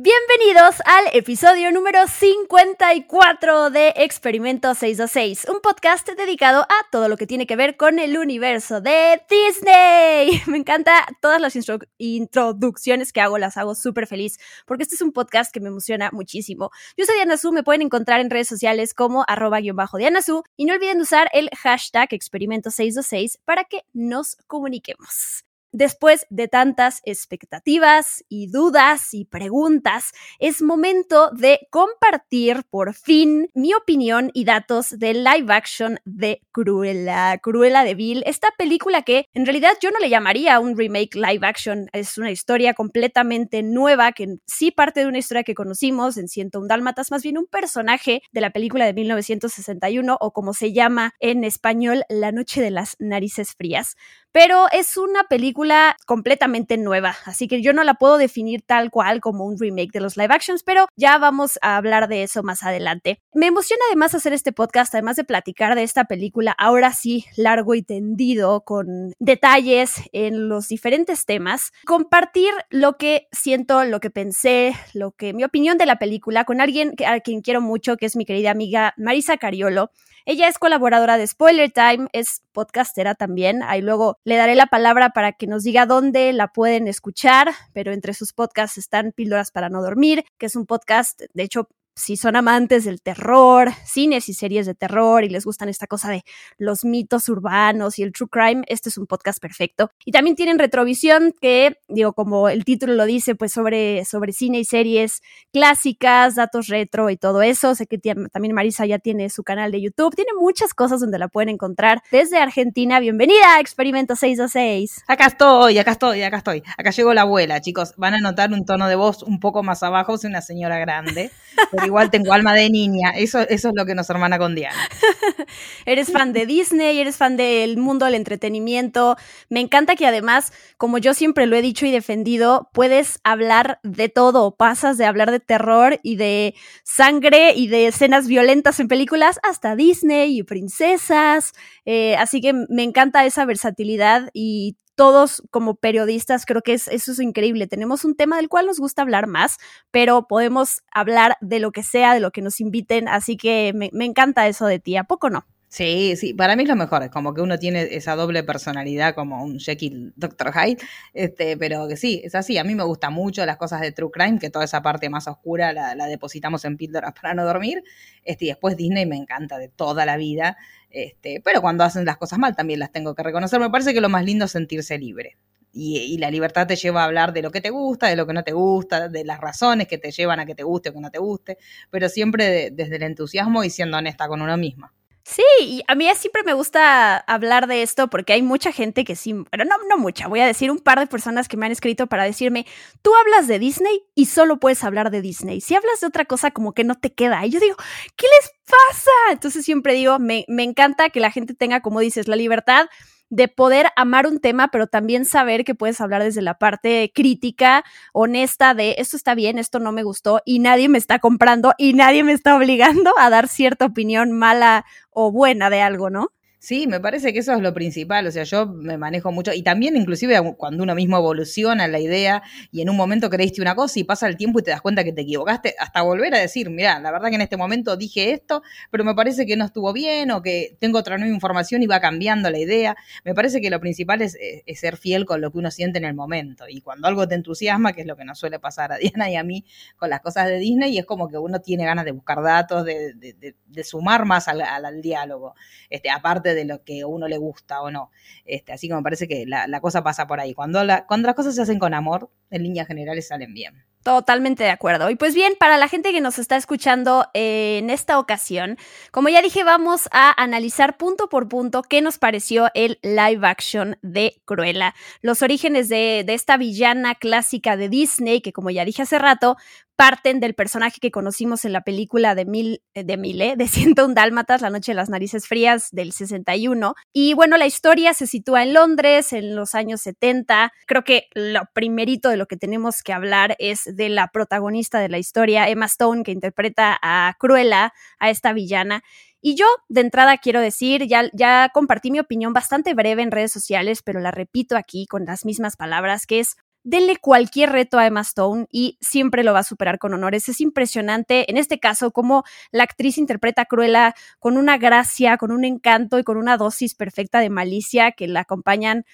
Bienvenidos al episodio número 54 de Experimento 626, un podcast dedicado a todo lo que tiene que ver con el universo de Disney. Me encanta todas las intro- introducciones que hago, las hago súper feliz, porque este es un podcast que me emociona muchísimo. Yo soy Diana Su, me pueden encontrar en redes sociales como arroba guion bajo Diana y no olviden usar el hashtag Experimento 626 para que nos comuniquemos. Después de tantas expectativas y dudas y preguntas, es momento de compartir por fin mi opinión y datos del live action de Cruella, Cruella de Vil, esta película que en realidad yo no le llamaría un remake live action, es una historia completamente nueva que sí parte de una historia que conocimos en 101 Dálmatas, más bien un personaje de la película de 1961 o como se llama en español, La Noche de las Narices Frías pero es una película completamente nueva, así que yo no la puedo definir tal cual como un remake de los live actions, pero ya vamos a hablar de eso más adelante. Me emociona además hacer este podcast, además de platicar de esta película, ahora sí, largo y tendido, con detalles en los diferentes temas, compartir lo que siento, lo que pensé, lo que mi opinión de la película con alguien a quien quiero mucho, que es mi querida amiga Marisa Cariolo. Ella es colaboradora de Spoiler Time, es podcastera también. Ahí luego le daré la palabra para que nos diga dónde la pueden escuchar, pero entre sus podcasts están Píldoras para no dormir, que es un podcast, de hecho, si son amantes del terror, cines y series de terror y les gustan esta cosa de los mitos urbanos y el true crime, este es un podcast perfecto. Y también tienen Retrovisión, que, digo, como el título lo dice, pues sobre, sobre cine y series clásicas, datos retro y todo eso. Sé que también Marisa ya tiene su canal de YouTube, tiene muchas cosas donde la pueden encontrar. Desde Argentina, bienvenida a Experimento 626. Acá estoy, acá estoy, acá estoy. Acá llegó la abuela, chicos. Van a notar un tono de voz un poco más abajo, soy una señora grande, igual tengo alma de niña. Eso, eso es lo que nos hermana con Diana. eres fan de Disney, eres fan del mundo del entretenimiento. Me encanta que además, como yo siempre lo he dicho y defendido, puedes hablar de todo. Pasas de hablar de terror y de sangre y de escenas violentas en películas hasta Disney y princesas. Eh, así que me encanta esa versatilidad y todos como periodistas creo que es, eso es increíble. Tenemos un tema del cual nos gusta hablar más, pero podemos hablar de lo que sea, de lo que nos inviten, así que me, encanta eso de ti, ¿a poco no? Sí, sí, para mí es lo mejor, es como que uno tiene esa doble personalidad como un Jekyll Dr. Hyde, este, pero que sí, es así, a mí me gusta mucho las cosas de True Crime, que toda esa parte más oscura la, la depositamos en píldoras para no dormir, este, y después Disney me encanta de toda la vida, este, pero cuando hacen las cosas mal también las tengo que reconocer, me parece que lo más lindo es sentirse libre. Y, y, la libertad te lleva a hablar de lo que te gusta, de lo que no te gusta, de las razones que te llevan a que te guste o que no te guste, pero siempre de, desde el entusiasmo y siendo honesta con uno misma. Sí, y a mí siempre me gusta hablar de esto porque hay mucha gente que sí, pero no, no mucha, voy a decir un par de personas que me han escrito para decirme, tú hablas de Disney y solo puedes hablar de Disney. Si hablas de otra cosa como que no te queda. Y yo digo, ¿qué les pasa? Entonces siempre digo, me, me encanta que la gente tenga, como dices, la libertad de poder amar un tema, pero también saber que puedes hablar desde la parte crítica, honesta de esto está bien, esto no me gustó y nadie me está comprando y nadie me está obligando a dar cierta opinión mala o buena de algo, ¿no? Sí, me parece que eso es lo principal, o sea, yo me manejo mucho y también inclusive cuando uno mismo evoluciona en la idea y en un momento creíste una cosa y pasa el tiempo y te das cuenta que te equivocaste, hasta volver a decir, mira, la verdad que en este momento dije esto, pero me parece que no estuvo bien o que tengo otra nueva información y va cambiando la idea. Me parece que lo principal es, ser fiel con lo que uno siente en el momento y cuando algo te entusiasma, que es lo que nos suele pasar a Diana y a mí con las cosas de Disney, es como que uno tiene ganas de buscar datos, de, de, de, de sumar más al, al, al diálogo, este, aparte de lo que a uno le gusta o no. Este, así que me parece que la, cosa pasa por ahí. Cuando, la, las cosas se hacen con amor, en líneas generales salen bien. Totalmente de acuerdo. Y pues bien, para la gente que nos está escuchando eh, en esta ocasión, como ya dije, vamos a analizar punto por punto qué nos pareció el live action de Cruella. Los orígenes de esta villana clásica de Disney, que como ya dije hace rato, parten del personaje que conocimos en la película de Mil, eh, de Mil, de 101 Dálmatas, La Noche de las Narices Frías del 61. Y bueno, la historia se sitúa en Londres en los años 70. Creo que lo primerito de lo que tenemos que hablar es de la protagonista de la historia, Emma Stone, que interpreta a Cruella, a esta villana. Y yo, de entrada, quiero decir, ya, ya compartí mi opinión bastante breve en redes sociales, pero la repito aquí con las mismas palabras, que es denle cualquier reto a Emma Stone y siempre lo va a superar con honores. Es impresionante, en este caso, cómo la actriz interpreta a Cruella con una gracia, con un encanto y con una dosis perfecta de malicia que la acompañan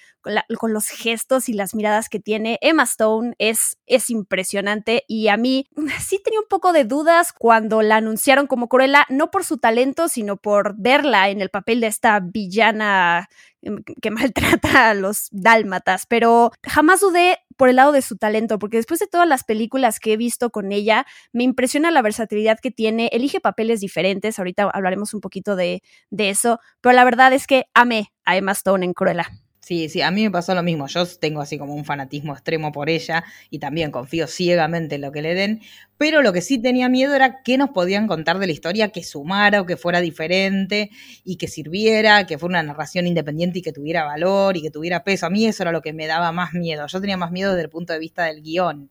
con, los gestos y las miradas que tiene. Emma Stone es, es impresionante y a mí sí tenía un poco de dudas cuando la anunciaron como Cruella, no por su talento, sino por verla en el papel de esta villana em, que maltrata a los dálmatas, pero jamás dudé por el lado de su talento, porque después de todas las películas que he visto con ella, me impresiona la versatilidad que tiene, elige papeles diferentes, ahorita hablaremos un poquito de, de eso, pero la verdad es que amé a Emma Stone en Cruella. Sí, sí, a mí me pasó lo mismo. Yo tengo así como un fanatismo extremo por ella y también confío ciegamente en lo que le den. Pero lo que sí tenía miedo era qué nos podían contar de la historia que sumara o que fuera diferente y que sirviera, que fuera una narración independiente y que tuviera valor y que tuviera peso. A mí eso era lo que me daba más miedo. Yo tenía más miedo desde el punto de vista del guion.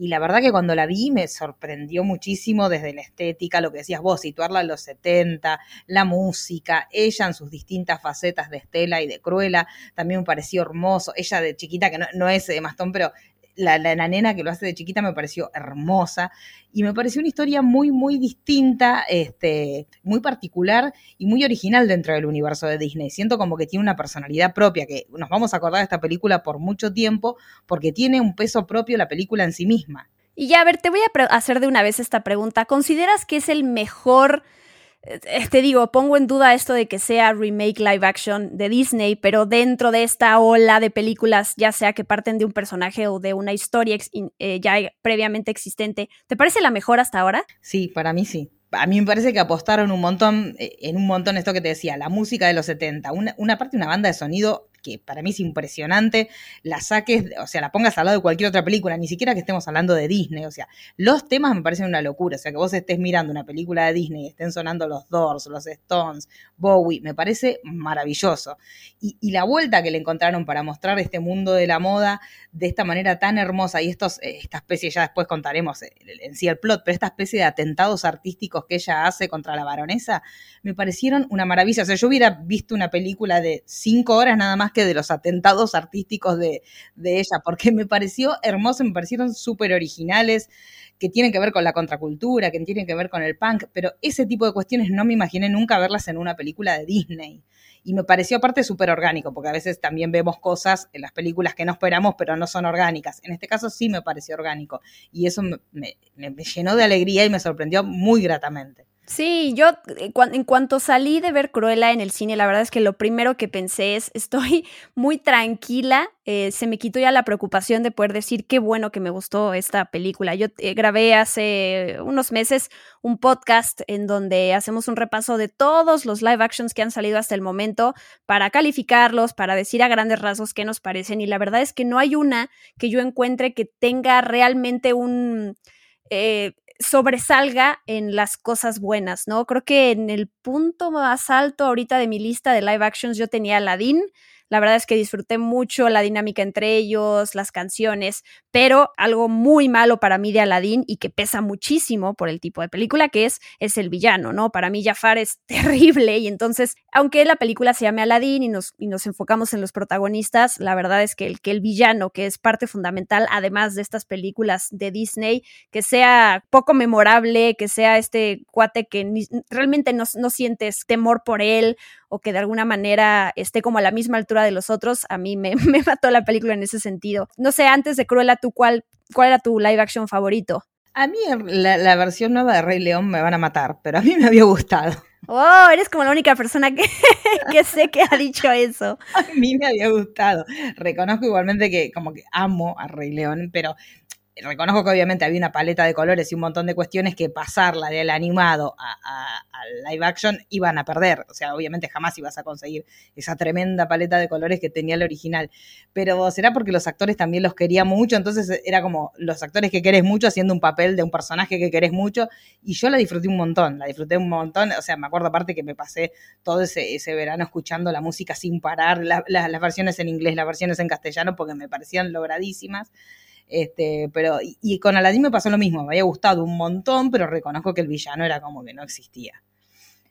Y la verdad que cuando la vi me sorprendió muchísimo desde la estética, lo que decías vos, situarla en los 70, la música, ella en sus distintas facetas de Estela y de Cruella, también me pareció hermoso. Ella de chiquita, que no, no es de Mastón, pero la, nena que lo hace de chiquita me pareció hermosa y me pareció una historia muy, muy distinta, este, muy particular y muy original dentro del universo de Disney. Siento como que tiene una personalidad propia, que nos vamos a acordar de esta película por mucho tiempo porque tiene un peso propio la película en sí misma. Y ya, a ver, te voy a hacer de una vez esta pregunta. ¿Consideras que es el mejor te digo, pongo en duda esto de que sea remake live action de Disney, pero dentro de esta ola de películas, ya sea que parten de un personaje o de una historia eh, ya previamente existente, ¿te parece la mejor hasta ahora? Sí, para mí sí a mí me parece que apostaron un montón, eh, en un montón esto que te decía, la música de los 70, una, una parte, una banda de sonido que para mí es impresionante, la saques, o sea, la pongas al lado de cualquier otra película, ni siquiera que estemos hablando de Disney, o sea, los temas me parecen una locura, o sea, que vos estés mirando una película de Disney y estén sonando los Doors, los Stones, Bowie, me parece maravilloso. Y, la vuelta que le encontraron para mostrar este mundo de la moda de esta manera tan hermosa y estos, eh, esta especie, ya después contaremos en sí el plot, pero esta especie de atentados artísticos que ella hace contra la baronesa, me parecieron una maravilla. O sea, yo hubiera visto una película de cinco horas nada más que de los atentados artísticos de, ella, porque me pareció hermoso, me parecieron súper originales, que tienen que ver con la contracultura, que tienen que ver con el punk, pero ese tipo de cuestiones no me imaginé nunca verlas en una película de Disney. Y me pareció aparte súper orgánico, porque a veces también vemos cosas en las películas que no esperamos, pero no son orgánicas. En este caso sí me pareció orgánico. Y eso me llenó de alegría y me sorprendió muy gratamente. Sí, yo eh, en cuanto salí de ver Cruella en el cine, la verdad es que lo primero que pensé es, estoy muy tranquila, eh, se me quitó ya la preocupación de poder decir qué bueno que me gustó esta película. Yo eh, grabé hace unos meses un podcast en donde hacemos un repaso de todos los live actions que han salido hasta el momento para calificarlos, para decir a grandes rasgos qué nos parecen y la verdad es que no hay una que yo encuentre que tenga realmente un sobresalga en las cosas buenas, ¿no? Creo que en el punto más alto ahorita de mi lista de live actions yo tenía Aladdin, la verdad es que disfruté mucho la dinámica entre ellos, las canciones, pero algo muy malo para mí de Aladdin y que pesa muchísimo por el tipo de película que es, es el villano, ¿no? Para mí Jafar es terrible y entonces, aunque la película se llame Aladdin y nos, y nos enfocamos en los protagonistas, la verdad es que el, que el villano, que es parte fundamental, además de estas películas de Disney, que sea poco memorable, que sea este cuate que realmente no, no sientes temor por él o que de alguna manera esté como a la misma altura de los otros, a mí me, mató la película en ese sentido. No sé, antes de Cruella, ¿tú cuál, cuál era tu live action favorito? A mí la, versión nueva de Rey León me van a matar, pero a mí me había gustado. Oh, eres como la única persona que, que sé que ha dicho eso. A mí me había gustado. Reconozco igualmente que como que amo a Rey León, pero reconozco que obviamente había una paleta de colores y un montón de cuestiones que pasarla del animado a, live action iban a perder. O sea, obviamente jamás ibas a conseguir esa tremenda paleta de colores que tenía el original. Pero será porque los actores también los quería mucho, entonces era como los actores que querés mucho haciendo un papel de un personaje que querés mucho. Y yo la disfruté un montón, la disfruté un montón. O sea, me acuerdo aparte que me pasé todo ese, verano escuchando la música sin parar, las versiones en inglés, las versiones en castellano, porque me parecían logradísimas. Este, pero, y, con Aladdin me pasó lo mismo, me había gustado un montón, pero reconozco que el villano era como que no existía.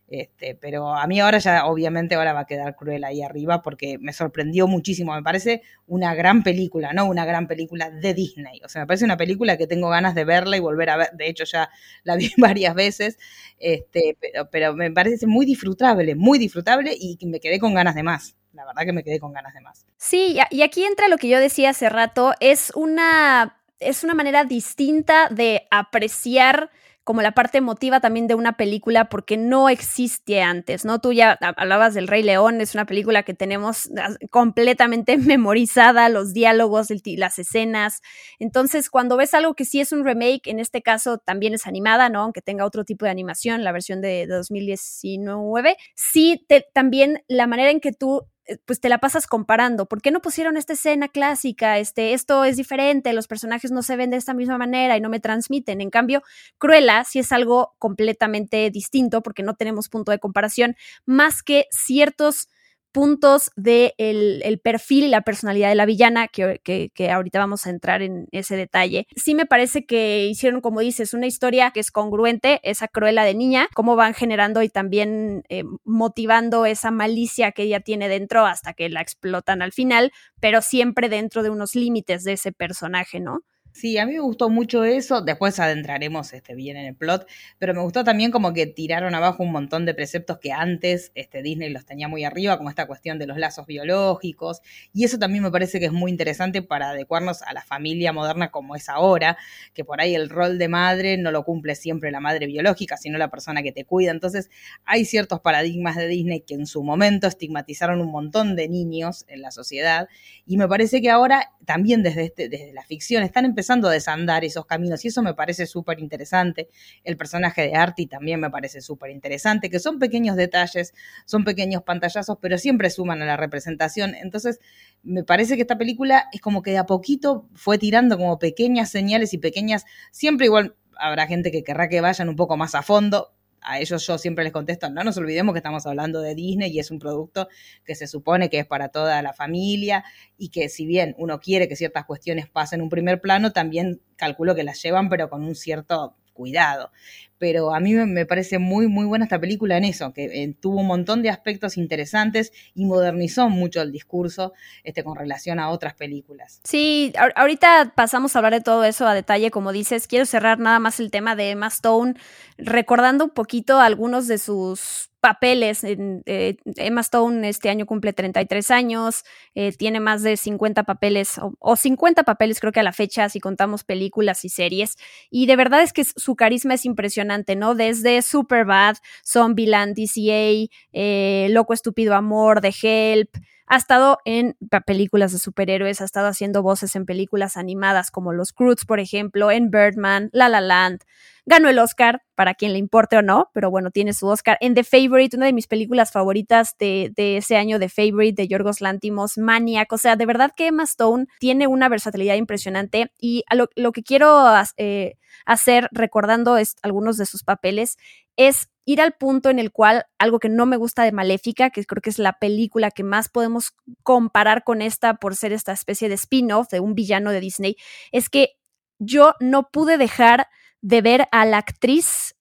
Este, pero a mí ahora ya, obviamente, ahora va a quedar cruel ahí arriba porque me sorprendió muchísimo. Me parece una gran película, ¿no? Una gran película de Disney. O sea, me parece una película que tengo ganas de verla y volver a ver. De hecho, ya la vi varias veces. Este, pero, pero me parece muy disfrutable, muy disfrutable y me quedé con ganas de más la verdad que me quedé con ganas de más. Sí, y aquí entra lo que yo decía hace rato, es una, es una manera distinta de apreciar como la parte emotiva también de una película porque no existe antes, ¿no? Tú ya hablabas del Rey León, es una película que tenemos completamente memorizada, los diálogos, las escenas. Entonces, cuando ves algo que sí es un remake, en este caso también es animada, ¿no? Aunque tenga otro tipo de animación, la versión de, 2019, sí también la manera en que tú pues te la pasas comparando. ¿Por qué no pusieron esta escena clásica? Este, esto es diferente, los personajes no se ven de esta misma manera y no me transmiten. En cambio, Cruella sí es algo completamente distinto porque no tenemos punto de comparación, más que ciertos puntos del de el perfil la personalidad de la villana, que, que, ahorita vamos a entrar en ese detalle. Sí me parece que hicieron, como dices, una historia que es congruente, esa cruela de niña, cómo van generando y también eh, motivando esa malicia que ella tiene dentro hasta que la explotan al final, pero siempre dentro de unos límites de ese personaje, ¿no? Sí, a mí me gustó mucho eso. Después adentraremos este, bien en el plot. Pero me gustó también como que tiraron abajo un montón de preceptos que antes este, Disney los tenía muy arriba, como esta cuestión de los lazos biológicos. Y eso también me parece que es muy interesante para adecuarnos a la familia moderna como es ahora, que por ahí el rol de madre no lo cumple siempre la madre biológica, sino la persona que te cuida. Entonces hay ciertos paradigmas de Disney que en su momento estigmatizaron un montón de niños en la sociedad. Y me parece que ahora también desde, este, desde la ficción están empezando empezando a desandar esos caminos y eso me parece súper interesante. El personaje de Artie también me parece súper interesante, que son pequeños detalles, son pequeños pantallazos, pero siempre suman a la representación. Entonces, me parece que esta película es como que de a poquito fue tirando como pequeñas señales y pequeñas, siempre igual habrá gente que querrá que vayan un poco más a fondo, a ellos yo siempre les contesto, no nos olvidemos que estamos hablando de Disney y es un producto que se supone que es para toda la familia y que si bien uno quiere que ciertas cuestiones pasen en un primer plano, también calculo que las llevan pero con un cierto cuidado. Pero a mí me parece muy, muy buena esta película en eso, que eh, tuvo un montón de aspectos interesantes y modernizó mucho el discurso este, con relación a otras películas. Sí, ahorita pasamos a hablar de todo eso a detalle, como dices. Quiero cerrar nada más el tema de Emma Stone, recordando un poquito algunos de sus papeles. Eh, Emma Stone este año cumple 33 años, eh, tiene más de 50 papeles, o, 50 papeles creo que a la fecha, si contamos películas y series. Y de verdad es que su carisma es impresionante, ¿no? Desde Superbad, Zombieland, DCA, eh, Loco Estúpido Amor, The Help. Ha estado en películas de superhéroes, ha estado haciendo voces en películas animadas como Los Croods, por ejemplo, en Birdman, La La Land. Ganó el Oscar, para quien le importe o no, pero bueno, tiene su Oscar. En The Favorite, una de mis películas favoritas de, ese año, The Favorite, de Yorgos Lantimos, Maniac. O sea, de verdad que Emma Stone tiene una versatilidad impresionante y lo, que quiero eh, hacer, recordando algunos de sus papeles, es ir al punto en el cual algo que no me gusta de Maléfica, que creo que es la película que más podemos comparar con esta por ser esta especie de spin-off de un villano de Disney, es que yo no pude dejar de ver a la actriz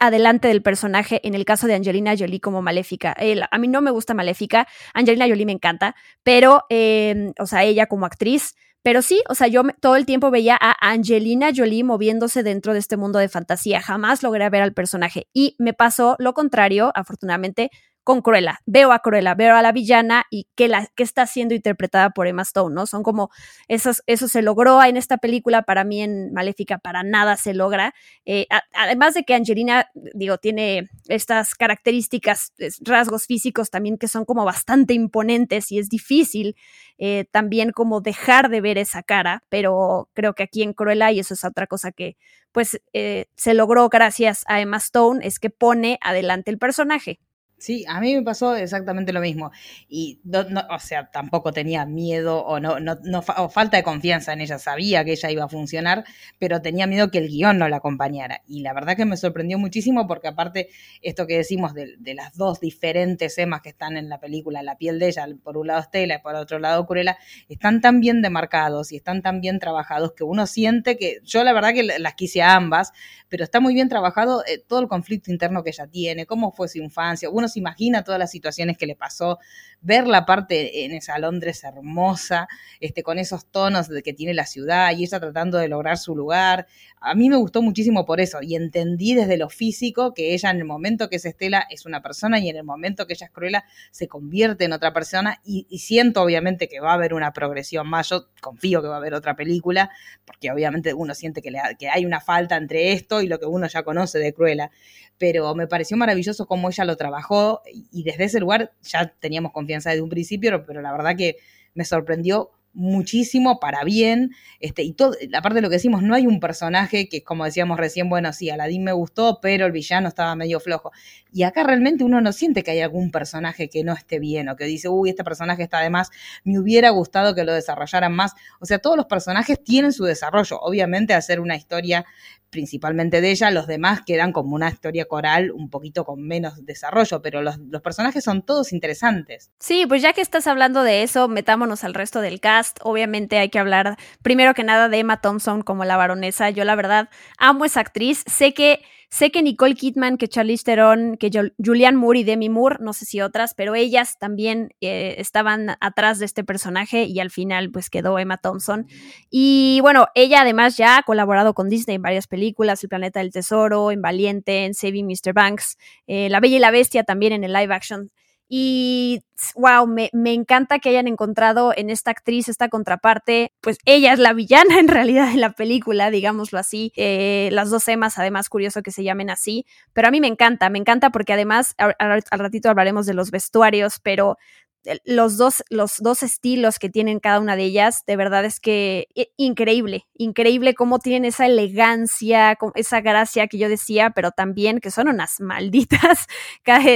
adelante del personaje en el caso de Angelina Jolie como Maléfica. a mí no me gusta Maléfica, Angelina Jolie me encanta, pero, em, o sea, ella como actriz pero sí, o sea, yo todo el tiempo veía a Angelina Jolie moviéndose dentro de este mundo de fantasía. Jamás logré ver al personaje. Y me pasó lo contrario, afortunadamente, con Cruella. Veo a Cruella, veo a la villana y que, la, que está siendo interpretada por Emma Stone, ¿no? Son como, esos, eso se logró en esta película, para mí en Maléfica para nada se logra. Eh, además de que Angelina, digo, tiene estas características, rasgos físicos también que son como bastante imponentes y es difícil eh, también como dejar de ver esa cara, pero creo que aquí en Cruella, y eso es otra cosa que pues eh, se logró gracias a Emma Stone, es que pone adelante el personaje. Sí, a mí me pasó exactamente lo mismo. Y, no, o sea, tampoco tenía miedo o, no, no, no o falta de confianza en ella. Sabía que ella iba a funcionar, pero tenía miedo que el guion no la acompañara. Y la verdad que me sorprendió muchísimo porque aparte, esto que decimos de, las dos diferentes emas que están en la película, la piel de ella, por un lado Estela y por otro lado Cruella, están tan bien demarcados y están tan bien trabajados que uno siente que, yo la verdad que las quise a ambas, pero está muy bien trabajado eh, todo el conflicto interno que ella tiene, cómo fue su infancia. Uno imagina todas las situaciones que le pasó, ver la parte en esa Londres hermosa, este, con esos tonos de que tiene la ciudad y ella tratando de lograr su lugar. A mí me gustó muchísimo por eso y entendí desde lo físico que ella en el momento que es Estela es una persona y en el momento que ella es Cruella se convierte en otra persona y, siento obviamente que va a haber una progresión más. Yo confío que va a haber otra película porque obviamente uno siente que, que hay una falta entre esto y lo que uno ya conoce de Cruella pero me pareció maravilloso cómo ella lo trabajó y desde ese lugar ya teníamos confianza desde un principio, pero la verdad que me sorprendió muchísimo para bien, este, y todo, aparte de lo que decimos, no hay un personaje que, como decíamos recién, bueno, sí, Aladdin me gustó, pero el villano estaba medio flojo. Y acá realmente uno no siente que hay algún personaje que no esté bien, o que dice, uy, este personaje está de más, me hubiera gustado que lo desarrollaran más. O sea, todos los personajes tienen su desarrollo. Obviamente, hacer una historia principalmente de ella, los demás quedan como una historia coral un poquito con menos desarrollo, pero los, los, personajes son todos interesantes. Sí, pues ya que estás hablando de eso, metámonos al resto del Obviamente hay que hablar primero que nada de Emma Thompson como la baronesa. Yo la verdad amo esa actriz. Sé que Sé que Nicole Kidman, que Charlize Theron, que Julianne Moore y Demi Moore, no sé si otras, pero ellas también eh, estaban atrás de este personaje y al final pues quedó Emma Thompson. Y bueno, ella además ya ha colaborado con Disney en varias películas, El Planeta del Tesoro, en Valiente, en Saving Mr. Banks, eh, La Bella y la Bestia también en el live action y wow, me, me, encanta que hayan encontrado en esta actriz esta contraparte. Pues ella es la villana en realidad de la película, digámoslo así. Eh, las dos emas, además, curioso que se llamen así. Pero a mí me encanta, me encanta porque además, al ratito hablaremos de los vestuarios, pero los dos, los dos estilos que tienen cada una de ellas, de verdad es que eh, increíble, increíble cómo tienen esa elegancia, esa gracia que yo decía, pero también que son unas malditas.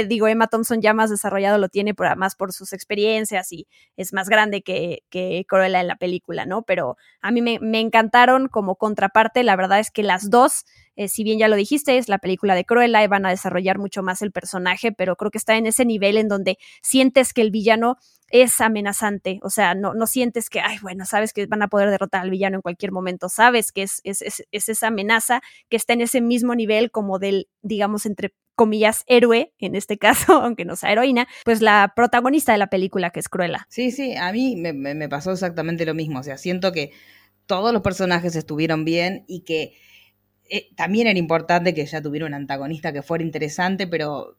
Digo, Emma Thompson ya más desarrollado lo tiene por, más por sus experiencias y es más grande que, que Cruella en la película, ¿no? Pero a mí me encantaron como contraparte, la verdad es que las dos eh, si bien ya lo dijiste, es la película de Cruella y van a desarrollar mucho más el personaje, pero creo que está en ese nivel en donde sientes que el villano es amenazante, o sea, no, no sientes que, ay, bueno, sabes que van a poder derrotar al villano en cualquier momento, sabes que es, es, es, es esa amenaza que está en ese mismo nivel como del, digamos, entre comillas, héroe, en este caso, aunque no sea heroína, pues la protagonista de la película, que es Cruella. Sí, sí, a mí me, me pasó exactamente lo mismo, o sea, siento que todos los personajes estuvieron bien y que eh, también era importante que ya tuviera un antagonista que fuera interesante, pero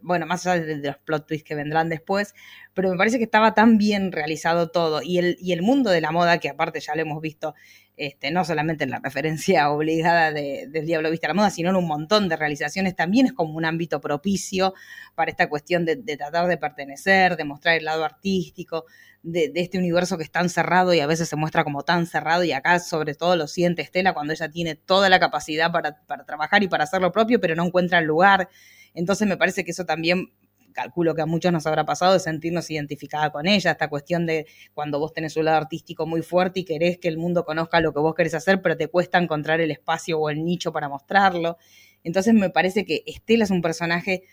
bueno, más allá de, los plot twists que vendrán después, pero me parece que estaba tan bien realizado todo. Y el, y el mundo de la moda, que aparte ya lo hemos visto, este, no solamente en la referencia obligada de, del Diablo Viste a la Moda, sino en un montón de realizaciones, también es como un ámbito propicio para esta cuestión de, de tratar de pertenecer, de mostrar el lado artístico, de, este universo que es tan cerrado y a veces se muestra como tan cerrado y acá sobre todo lo siente Estela cuando ella tiene toda la capacidad para, para trabajar y para hacer lo propio, pero no encuentra el lugar. Entonces me parece que eso también calculo que a muchos nos habrá pasado de sentirnos identificada con ella, esta cuestión de cuando vos tenés un lado artístico muy fuerte y querés que el mundo conozca lo que vos querés hacer, pero te cuesta encontrar el espacio o el nicho para mostrarlo. Entonces me parece que Estela es un personaje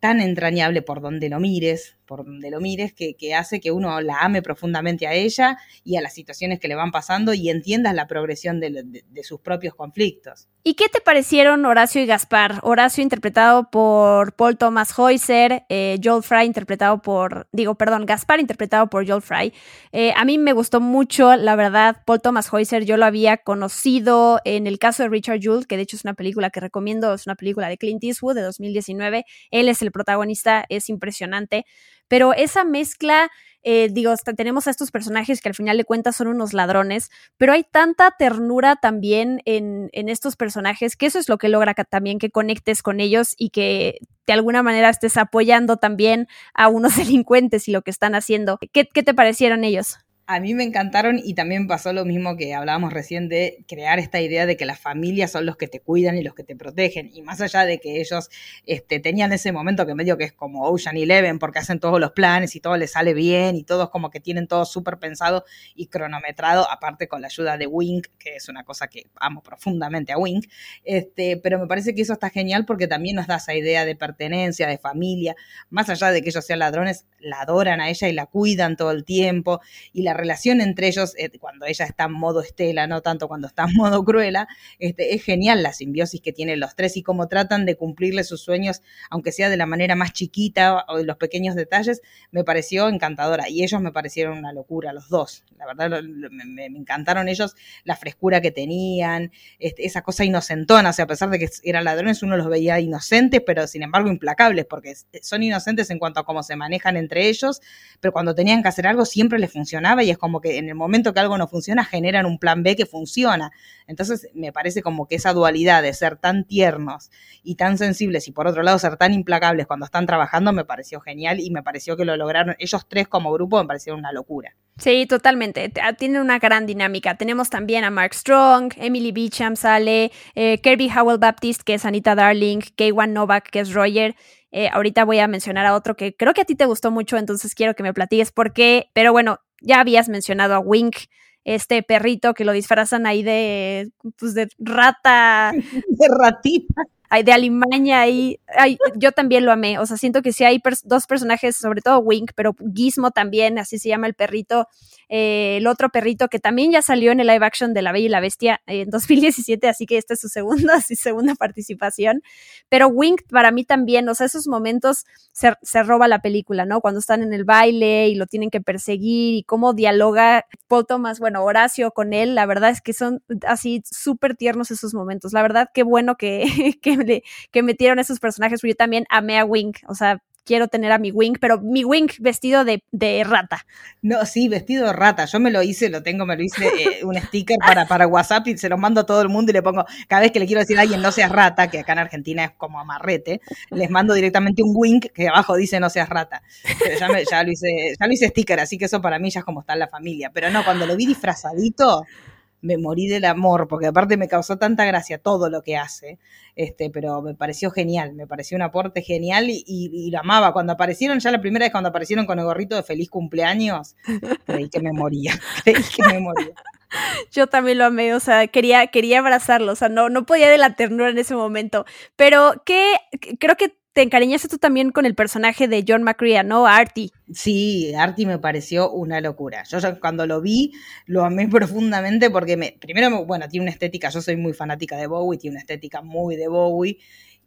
tan entrañable por donde lo mires, por donde lo mires, que, que hace que uno la ame profundamente a ella y a las situaciones que le van pasando y entiendas la progresión de, de- sus propios conflictos. ¿Y qué te parecieron Horacio y Gaspar? Horacio interpretado por Paul Thomas Heuser, eh, Joel Fry interpretado por, digo, perdón, Gaspar interpretado por Joel Fry. Eh, a mí me gustó mucho, la verdad, Paul Thomas Heuser, yo lo había conocido en el caso de Richard Jewell, que de hecho es una película que recomiendo, es una película de Clint Eastwood de 2019. Él es el protagonista, es impresionante. Pero esa mezcla, eh, digo, tenemos a estos personajes que al final de cuentas son unos ladrones, pero hay tanta ternura también en, en estos personajes que eso es lo que logra que, también que conectes con ellos y que de alguna manera estés apoyando también a unos delincuentes y lo que están haciendo. ¿Qué, qué te parecieron ellos? A mí me encantaron y también pasó lo mismo que hablábamos recién de crear esta idea de que las familias son los que te cuidan y los que te protegen. Y más allá de que ellos este, tenían ese momento que medio que es como Ocean Eleven, porque hacen todos los planes y todo les sale bien y todos como que tienen todo súper pensado y cronometrado, aparte con la ayuda de Wink, que es una cosa que amo profundamente a Wink. Este, pero me parece que eso está genial porque también nos da esa idea de pertenencia, de familia. Más allá de que ellos sean ladrones, la adoran a ella y la cuidan todo el tiempo. Y la relación entre ellos, eh, cuando ella está en modo Estela, no tanto cuando está en modo Cruella, este, es genial la simbiosis que tienen los tres y cómo tratan de cumplirle sus sueños, aunque sea de la manera más chiquita o de los pequeños detalles, me pareció encantadora. Y ellos me parecieron una locura, los dos. La verdad, me, encantaron ellos, la frescura que tenían, este, esa cosa inocentona, o sea, a pesar de que eran ladrones, uno los veía inocentes, pero sin embargo implacables, porque son inocentes en cuanto a cómo se manejan entre ellos, pero cuando tenían que hacer algo siempre les funcionaba y es como que en el momento que algo no funciona generan un plan B que funciona. Entonces me parece como que esa dualidad de ser tan tiernos y tan sensibles y por otro lado ser tan implacables cuando están trabajando me pareció genial y me pareció que lo lograron ellos tres como grupo me parecieron una locura. Sí, totalmente. Tienen una gran dinámica. Tenemos también a Mark Strong, Emily Beecham sale, eh, Kirby Howell Baptist, que es Anita Darling, Kaywan Novak, que es Roger. Eh, ahorita voy a mencionar a otro que creo que a ti te gustó mucho, entonces quiero que me platiques por qué. Pero bueno, ya habías mencionado a Wink, este perrito que lo disfrazan ahí de, pues de rata. De ratita. De alimaña ahí. Yo también lo amé. O sea, siento que sí hay pers dos personajes, sobre todo Wink, pero Gizmo también, así se llama el perrito. Eh, el otro perrito que también ya salió en el live action de La Bella y la Bestia en 2017, así que esta es su segunda, su segunda participación. Pero Wink para mí también, o sea, esos momentos se, se, roba la película, ¿no? Cuando están en el baile y lo tienen que perseguir y cómo dialoga Paul Thomas, bueno, Horacio con él, la verdad es que son así súper tiernos esos momentos. La verdad, qué bueno que, que metieron esos personajes, yo también amé a Wink, o sea, quiero tener a mi Wink, pero mi Wink vestido de, de, rata. No, sí, vestido de rata. Yo me lo hice, lo tengo, me lo hice eh, un sticker para, para WhatsApp y se lo mando a todo el mundo y le pongo, cada vez que le quiero decir a alguien no seas rata, que acá en Argentina es como amarrete, les mando directamente un Wink que abajo dice no seas rata. Pero ya, me, ya, lo hice, ya lo hice sticker, así que eso para mí ya es como está en la familia. Pero no, cuando lo vi disfrazadito, me morí del amor, porque aparte me causó tanta gracia todo lo que hace, este, pero me pareció genial, me pareció un aporte genial y, lo amaba. Cuando aparecieron, ya la primera vez cuando aparecieron con el gorrito de feliz cumpleaños, creí que me moría, creí que me moría. Yo también lo amé, o sea, quería, quería abrazarlo, o sea, no, no podía de la ternura en ese momento, pero que creo que te encariñaste tú también con el personaje de John McCrea, ¿no? Artie. Sí, Artie me pareció una locura. Yo cuando lo vi, lo amé profundamente porque me, primero, bueno, tiene una estética, yo soy muy fanática de Bowie, tiene una estética muy de Bowie.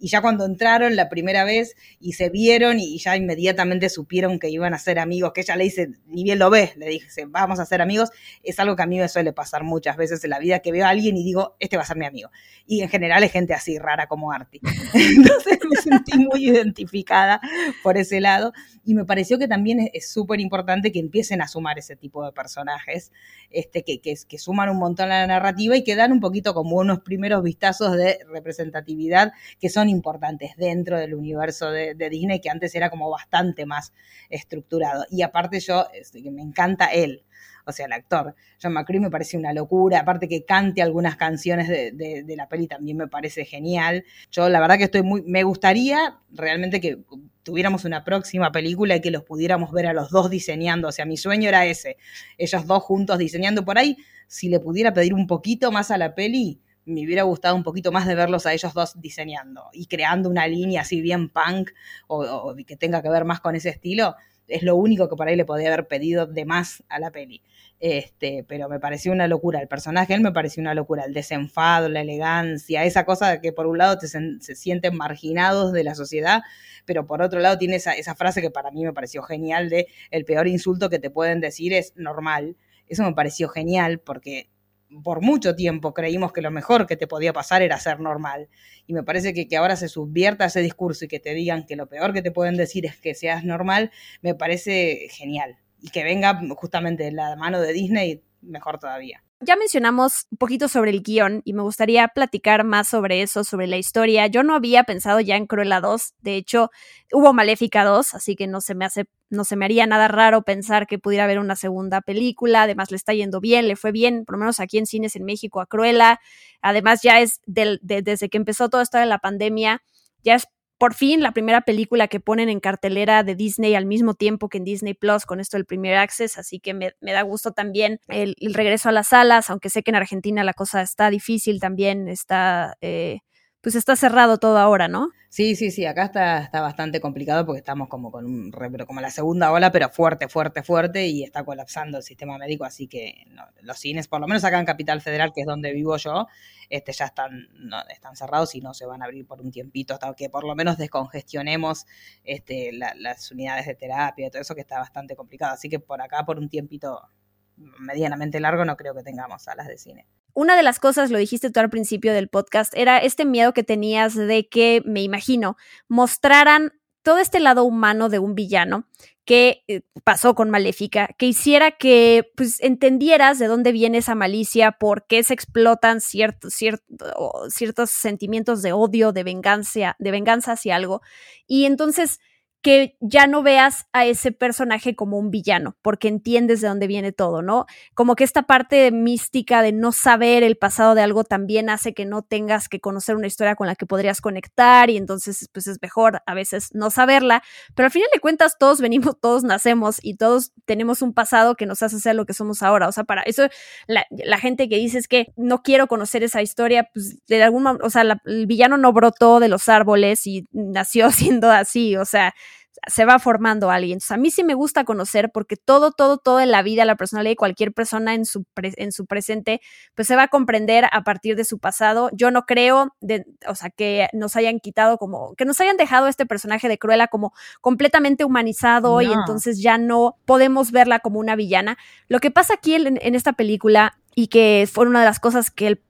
Y ya cuando entraron la primera vez y se vieron y ya inmediatamente supieron que iban a ser amigos, que ella le dice, ni bien lo ves, le dice, vamos a ser amigos, es algo que a mí me suele pasar muchas veces en la vida, que veo a alguien y digo, este va a ser mi amigo. Y en general es gente así rara como Artie. Entonces me sentí muy identificada por ese lado y me pareció que también es súper importante que empiecen a sumar ese tipo de personajes, este, que, que, que suman un montón a la narrativa y que dan un poquito como unos primeros vistazos de representatividad que son importantes dentro del universo de, Disney, que antes era como bastante más estructurado. Y aparte yo, este, me encanta él, o sea, el actor. John McCree me parece una locura, aparte que cante algunas canciones de, de, de, la peli también me parece genial. Yo la verdad que estoy muy, me gustaría realmente que tuviéramos una próxima película y que los pudiéramos ver a los dos diseñando, o sea, mi sueño era ese, ellos dos juntos diseñando por ahí, si le pudiera pedir un poquito más a la peli, me hubiera gustado un poquito más de verlos a ellos dos diseñando y creando una línea así bien punk o, que tenga que ver más con ese estilo. es lo único que por ahí le podía haber pedido de más a la peli. Este, pero me pareció una locura. El personaje, él me pareció una locura. El desenfado, la elegancia, esa cosa de que por un lado te se, sienten marginados de la sociedad, pero por otro lado tiene esa, esa frase que para mí me pareció genial de el peor insulto que te pueden decir es normal. Eso me pareció genial porque por mucho tiempo creímos que lo mejor que te podía pasar era ser normal. Y me parece que, que ahora se subvierta ese discurso y que te digan que lo peor que te pueden decir es que seas normal, me parece genial y que venga justamente la mano de Disney, mejor todavía. Ya mencionamos un poquito sobre el guion y me gustaría platicar más sobre eso, sobre la historia. Yo no había pensado ya en Cruella 2, de hecho hubo Maléfica 2, así que no se me hace, no se me haría nada raro pensar que pudiera haber una segunda película. Además le está yendo bien, le fue bien, por lo menos aquí en cines en México a Cruella. Además ya es desde que empezó todo esto de la pandemia, ya es por fin la primera película que ponen en cartelera de Disney al mismo tiempo que en Disney Plus con esto del Premier Access, así que me, da gusto también el, regreso a las salas, aunque sé que en Argentina la cosa está difícil también, está, eh, pues está cerrado todo ahora, ¿no? Sí, sí, sí, acá está, está bastante complicado porque estamos como con un como la segunda ola, pero fuerte, fuerte, fuerte, y está colapsando el sistema médico, así que los cines, por lo menos acá en Capital Federal, que es donde vivo yo, este ya están, están cerrados y no se van a abrir por un tiempito, hasta que por lo menos descongestionemos este, las unidades de terapia y todo eso que está bastante complicado. Así que por acá, por un tiempito medianamente largo, no creo que tengamos salas de cine una de las cosas, lo dijiste tú al principio del podcast, era este miedo que tenías de que, me imagino, mostraran todo este lado humano de un villano que eh, pasó con Maléfica, que hiciera que pues entendieras de dónde viene esa malicia, por qué se explotan ciertos, ciertos sentimientos de odio, de venganza, de venganza hacia algo. Y entonces que ya no veas a ese personaje como un villano, porque entiendes de dónde viene todo, ¿no? Como que esta parte mística de no saber el pasado de algo también hace que no tengas que conocer una historia con la que podrías conectar y entonces pues es mejor a veces no saberla, pero al final de cuentas todos venimos, todos nacemos y todos tenemos un pasado que nos hace ser lo que somos ahora, o sea, para eso la, gente que dice es que no quiero conocer esa historia, pues de alguna, o sea, el villano no brotó de los árboles y nació siendo así, o sea, se va formando alguien. Entonces, a mí sí me gusta conocer porque todo, todo, todo en la vida, la personalidad de cualquier persona en su, en su presente, pues se va a comprender a partir de su pasado. Yo no creo, de, o sea, que nos hayan quitado como, que nos hayan dejado este personaje de Cruella como completamente humanizado y entonces ya no podemos verla como una villana. Lo que pasa aquí en, en esta película y que fue una de las cosas que el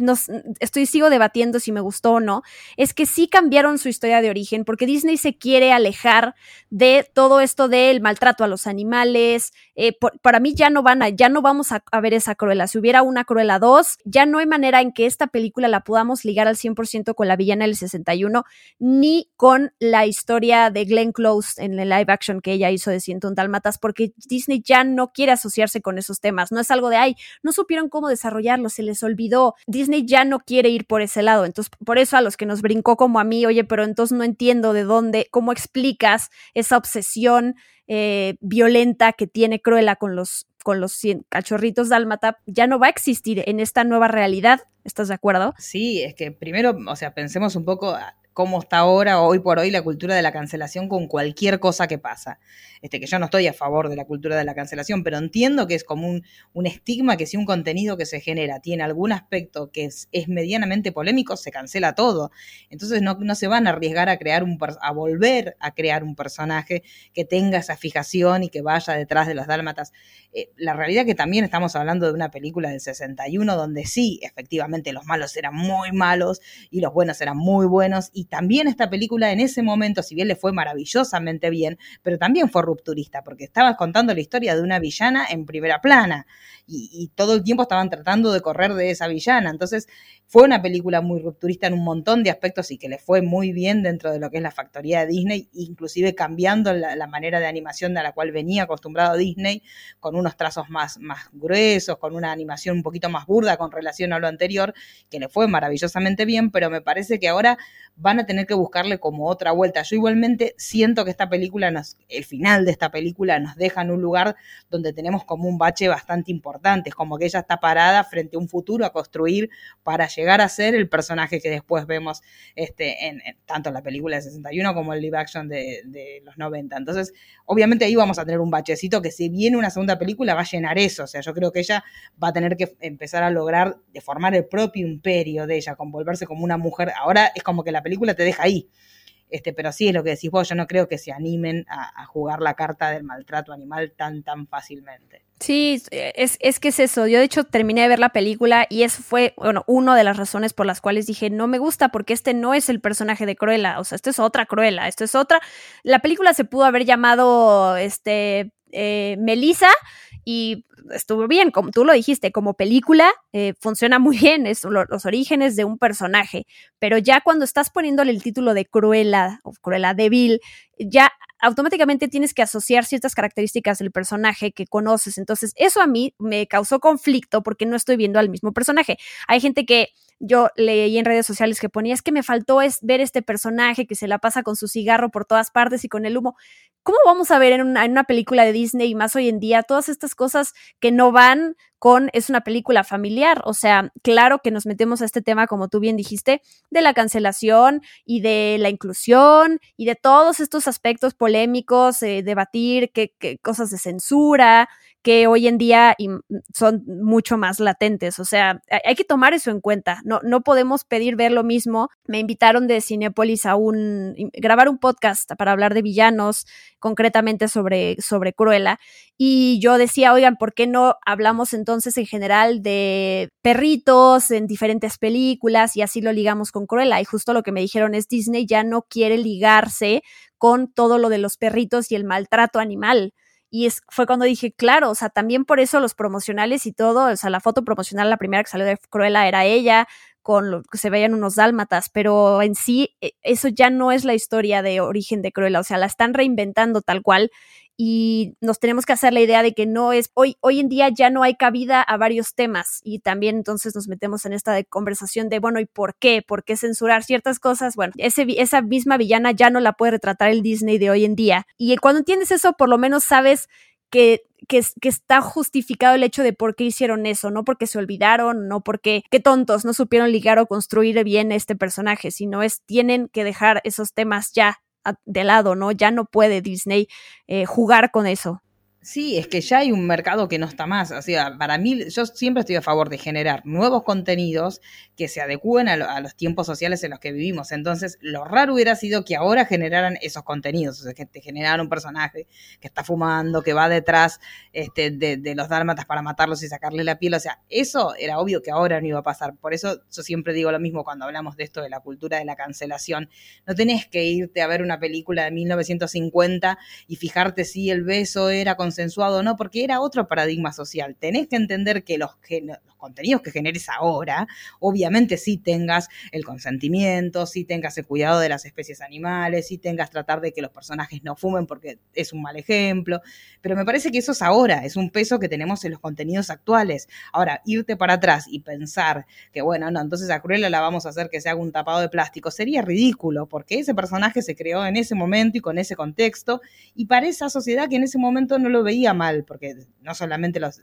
no, estoy sigo debatiendo si me gustó o no, es que sí cambiaron su historia de origen porque Disney se quiere alejar de todo esto del maltrato a los animales. Eh, para mí ya no van a, ya no vamos a, ver esa Cruella. Si hubiera una Cruella 2, ya no hay manera en que esta película la podamos ligar al 100% con la villana del 61, ni con la historia de Glenn Close en el live action que ella hizo de Ciento Dalmatas, porque Disney ya no quiere asociarse con esos temas. No es algo de, ay, no supieron cómo desarrollarlo, se les olvidó Disney ya no quiere ir por ese lado. Entonces, por eso a los que nos brincó como a mí, oye, pero entonces no entiendo de dónde, cómo explicas esa obsesión eh, violenta que tiene Cruella con los con los cachorritos dálmata ya no va a existir en esta nueva realidad. ¿Estás de acuerdo? Sí, es que primero, o sea, pensemos un poco cómo está ahora, hoy por hoy, la cultura de la cancelación con cualquier cosa que pasa. Este, que yo no estoy a favor de la cultura de la cancelación, pero entiendo que es como un, estigma que si un contenido que se genera tiene algún aspecto que es, es medianamente polémico, se cancela todo. Entonces no, no, se van a arriesgar a crear un a volver a crear un personaje que tenga esa fijación y que vaya detrás de los dálmatas. Eh, la realidad que también estamos hablando de una película del 61 donde sí, efectivamente los malos eran muy malos y los buenos eran muy buenos y también esta película en ese momento, si bien le fue maravillosamente bien, pero también fue rupturista, porque estabas contando la historia de una villana en primera plana y, todo el tiempo estaban tratando de correr de esa villana. Entonces fue una película muy rupturista en un montón de aspectos y que le fue muy bien dentro de lo que es la factoría de Disney, inclusive cambiando la, manera de animación de la cual venía acostumbrado Disney, con unos trazos más, más gruesos, con una animación un poquito más burda con relación a lo anterior, que le fue maravillosamente bien, pero me parece que ahora van van a tener que buscarle como otra vuelta. Yo igualmente siento que esta película, nos, el final de esta película nos deja en un lugar donde tenemos como un bache bastante importante, es como que ella está parada frente a un futuro a construir para llegar a ser el personaje que después vemos este, en, tanto en la película de 61 como el live action de, de los 90. Entonces, obviamente ahí vamos a tener un bachecito que si viene una segunda película va a llenar eso, o sea, yo creo que ella va a tener que empezar a lograr de formar el propio imperio de ella, con volverse como una mujer. Ahora es como que la película te deja ahí. Este, pero sí es lo que decís vos, yo no creo que se animen a, jugar la carta del maltrato animal tan, tan fácilmente. Sí, es, es, que es eso. Yo de hecho terminé de ver la película y eso fue, bueno, una de las razones por las cuales dije, no me gusta porque este no es el personaje de Cruella, o sea, esto es otra Cruella, esto es otra. La película se pudo haber llamado, este, eh, Melissa y estuvo bien, como tú lo dijiste, como película eh, funciona muy bien, es los orígenes de un personaje, pero ya cuando estás poniéndole el título de Cruella o Cruella débil, ya automáticamente tienes que asociar ciertas características del personaje que conoces, entonces eso a mí me causó conflicto porque no estoy viendo al mismo personaje. Hay gente que yo leí en redes sociales que ponía, es que me faltó es ver este personaje que se la pasa con su cigarro por todas partes y con el humo. ¿Cómo vamos a ver en una, en una película de Disney y más hoy en día todas estas cosas que no van con es una película familiar. O sea, claro que nos metemos a este tema, como tú bien dijiste, de la cancelación y de la inclusión y de todos estos aspectos polémicos, eh, debatir qué, cosas de censura, que hoy en día son mucho más latentes. O sea, hay que tomar eso en cuenta. No, no podemos pedir ver lo mismo. Me invitaron de Cinepolis a un, grabar un podcast para hablar de villanos, concretamente sobre, sobre Cruella. Y yo decía, oigan, ¿por qué no hablamos entonces en general de perritos en diferentes películas y así lo ligamos con Cruella? Y justo lo que me dijeron es Disney ya no quiere ligarse con todo lo de los perritos y el maltrato animal. Y es, fue cuando dije, claro, o sea, también por eso los promocionales y todo, o sea, la foto promocional, la primera que salió de Cruella era ella, con lo que se veían unos dálmatas, pero en sí e, eso ya no es la historia de origen de Cruella, o sea, la están reinventando tal cual y nos tenemos que hacer la idea de que no es, hoy, hoy en día ya no hay cabida a varios temas y también entonces nos metemos en esta conversación de, bueno, ¿y por qué? ¿Por qué censurar ciertas cosas? Bueno, esa misma villana ya no la puede retratar el Disney de hoy en día. Y cuando entiendes eso, por lo menos sabes que, que, que, está justificado el hecho de por qué hicieron eso, no porque se olvidaron, no porque qué tontos no supieron ligar o construir bien este personaje, sino es tienen que dejar esos temas ya de lado, ¿no? Ya no puede Disney eh, jugar con eso. Sí, es que ya hay un mercado que no está más. O sea, para mí, yo siempre estoy a favor de generar nuevos contenidos que se adecúen a, los tiempos sociales en los que vivimos. Entonces, lo raro hubiera sido que ahora generaran esos contenidos. O sea, que te generaran un personaje que está fumando, que va detrás este, de, los dálmatas para matarlos y sacarle la piel. O sea, eso era obvio que ahora no iba a pasar. Por eso yo siempre digo lo mismo cuando hablamos de esto de la cultura de la cancelación. No tenés que irte a ver una película de 1950 y fijarte si el beso era con consensuado o no, porque era otro paradigma social. Tenés que entender que los, contenidos que generes ahora, obviamente sí tengas el consentimiento, sí tengas el cuidado de las especies animales, sí tengas tratar de que los personajes no fumen porque es un mal ejemplo, pero me parece que eso es ahora, es un peso que tenemos en los contenidos actuales. Ahora, irte para atrás y pensar que, bueno, no, entonces a Cruella la vamos a hacer que se haga un tapado de plástico, sería ridículo, porque ese personaje se creó en ese momento y con ese contexto, y para esa sociedad que en ese momento no lo veía mal, porque no solamente los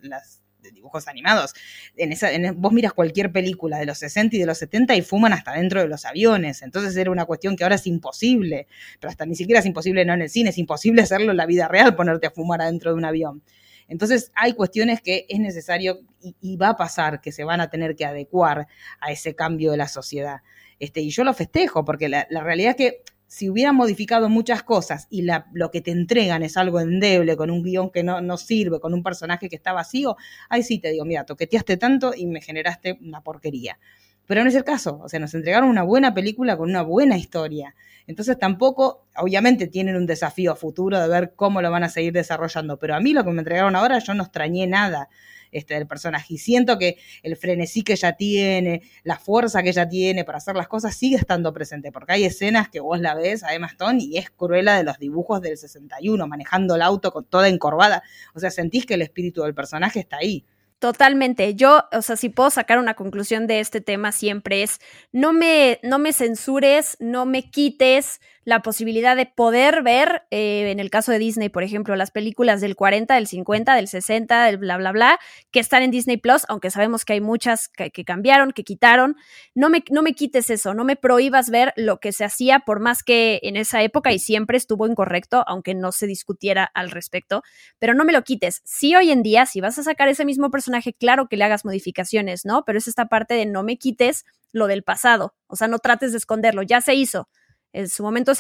dibujos animados, en esa, vos miras cualquier película de los 60 y de los 70 y fuman hasta dentro de los aviones, entonces era una cuestión que ahora es imposible, pero hasta ni siquiera es imposible no en el cine, es imposible hacerlo en la vida real, ponerte a fumar adentro de un avión. Entonces hay cuestiones que es necesario y, va a pasar que se van a tener que adecuar a ese cambio de la sociedad. Este, y yo lo festejo, porque la realidad es que si hubieran modificado muchas cosas y la, lo que te entregan es algo endeble, con un guion que no, no sirve, con un personaje que está vacío, ahí sí te digo, mira, toqueteaste tanto y me generaste una porquería. Pero no es el caso, o sea, nos entregaron una buena película con una buena historia. Entonces tampoco, obviamente tienen un desafío futuro de ver cómo lo van a seguir desarrollando, pero a mí lo que me entregaron ahora yo no extrañé nada este, del personaje. Y siento que el frenesí que ella tiene, la fuerza que ella tiene para hacer las cosas sigue estando presente, porque hay escenas que vos la ves a Emma y es cruela de los dibujos del 61, manejando el auto con toda encorvada. O sea, sentís que el espíritu del personaje está ahí. Totalmente. Yo, o sea, si puedo sacar una conclusión de este tema siempre es no me, no me censures, no me quites la posibilidad de poder ver, eh, en el caso de Disney, por ejemplo, las películas del 40, del 50, del 60, del bla, bla, bla, que están en Disney Plus, aunque sabemos que hay muchas que, cambiaron, que quitaron. No me, no me quites eso, no me prohíbas ver lo que se hacía, por más que en esa época y siempre estuvo incorrecto, aunque no se discutiera al respecto, pero no me lo quites. Sí, hoy en día, si vas a sacar ese mismo personaje, claro que le hagas modificaciones, ¿no? Pero es esta parte de no me quites lo del pasado, o sea, no trates de esconderlo, ya se hizo en su momento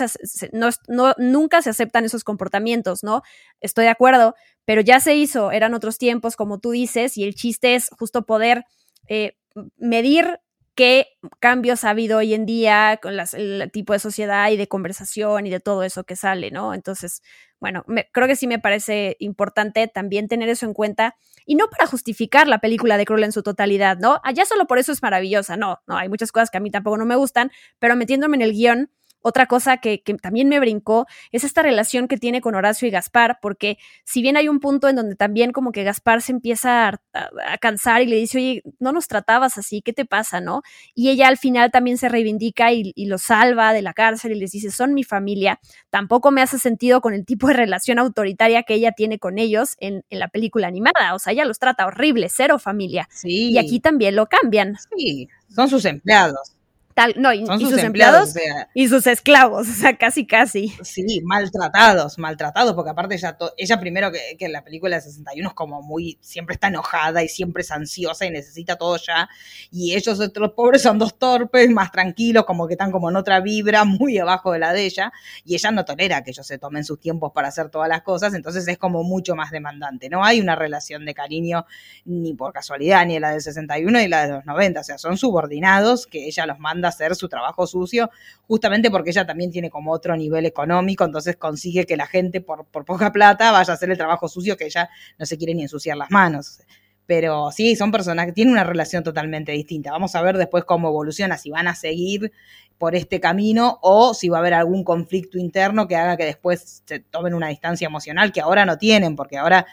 no, nunca se aceptan esos comportamientos, ¿no? Estoy de acuerdo, pero ya se hizo, eran otros tiempos, como tú dices, y el chiste es justo poder eh, medir qué cambios ha habido hoy en día con el tipo de sociedad y de conversación y de todo eso que sale, ¿no? Entonces, bueno, creo que sí me parece importante también tener eso en cuenta y no para justificar la película de Cruel en su totalidad, ¿no? Allá solo por eso es maravillosa, no, no, hay muchas cosas que a mí tampoco no me gustan, pero metiéndome en el guion, otra cosa que, también me brincó es esta relación que tiene con Horacio y Gaspar, porque si bien hay un punto en donde también como que Gaspar se empieza a, cansar y le dice, oye, no nos tratabas así, ¿qué te pasa, no? Y ella al final también se reivindica y, lo salva de la cárcel y les dice, son mi familia. Tampoco me hace sentido con el tipo de relación autoritaria que ella tiene con ellos en, la película animada. O sea, ella los trata horrible, cero familia. Sí. Y aquí también lo cambian. Sí, son sus empleados no, y, sus, empleados, y sus esclavos, o sea, casi, casi. Sí, maltratados, maltratados, porque aparte ella, ella primero que, en la película de 61 es como muy, siempre está enojada y siempre es ansiosa y necesita todo ya, y ellos, los pobres, son dos torpes, más tranquilos, como que están como en otra vibra, muy abajo de la de ella, y ella no tolera que ellos se tomen sus tiempos para hacer todas las cosas, entonces es como mucho más demandante, no hay una relación de cariño ni por casualidad, ni la del 61 ni la de los 90, o sea, son subordinados que ella los manda hacer su trabajo sucio, justamente porque ella también tiene como otro nivel económico, entonces consigue que la gente por, poca plata vaya a hacer el trabajo sucio que ella no se quiere ni ensuciar las manos. Pero sí, son personas que tienen una relación totalmente distinta. Vamos a ver después cómo evoluciona, si van a seguir por este camino o si va a haber algún conflicto interno que haga que después se tomen una distancia emocional que ahora no tienen, porque ahora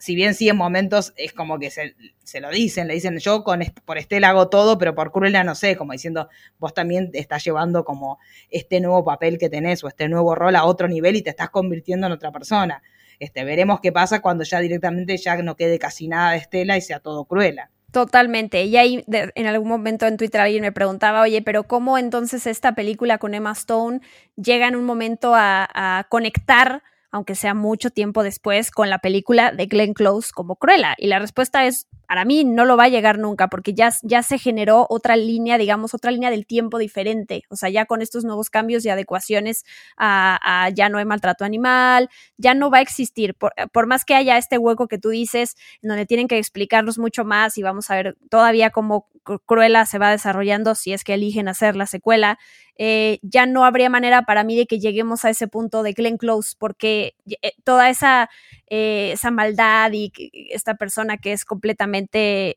si bien sí en momentos es como que se, lo dicen, le dicen yo con, por Estela hago todo, pero por Cruella no sé, como diciendo vos también estás llevando como este nuevo papel que tenés o este nuevo rol a otro nivel y te estás convirtiendo en otra persona. Este, veremos qué pasa cuando ya directamente ya no quede casi nada de Estela y sea todo Cruella. Totalmente. Y ahí en algún momento en Twitter alguien me preguntaba, oye, pero ¿cómo entonces esta película con Emma Stone llega en un momento a conectar aunque sea mucho tiempo después, con la película de Glenn Close como Cruella? Y la respuesta es para mí no lo va a llegar nunca porque ya, ya se generó otra línea, digamos, otra línea del tiempo diferente. O sea, ya con estos nuevos cambios y adecuaciones a, ya no hay maltrato animal, ya no va a existir. Por, por, más que haya este hueco que tú dices, donde tienen que explicarnos mucho más y vamos a ver todavía cómo Cruella se va desarrollando si es que eligen hacer la secuela. Eh, ya no habría manera para mí de que lleguemos a ese punto de Glenn Close, porque eh, toda esa eh, esa maldad y esta persona que es completamente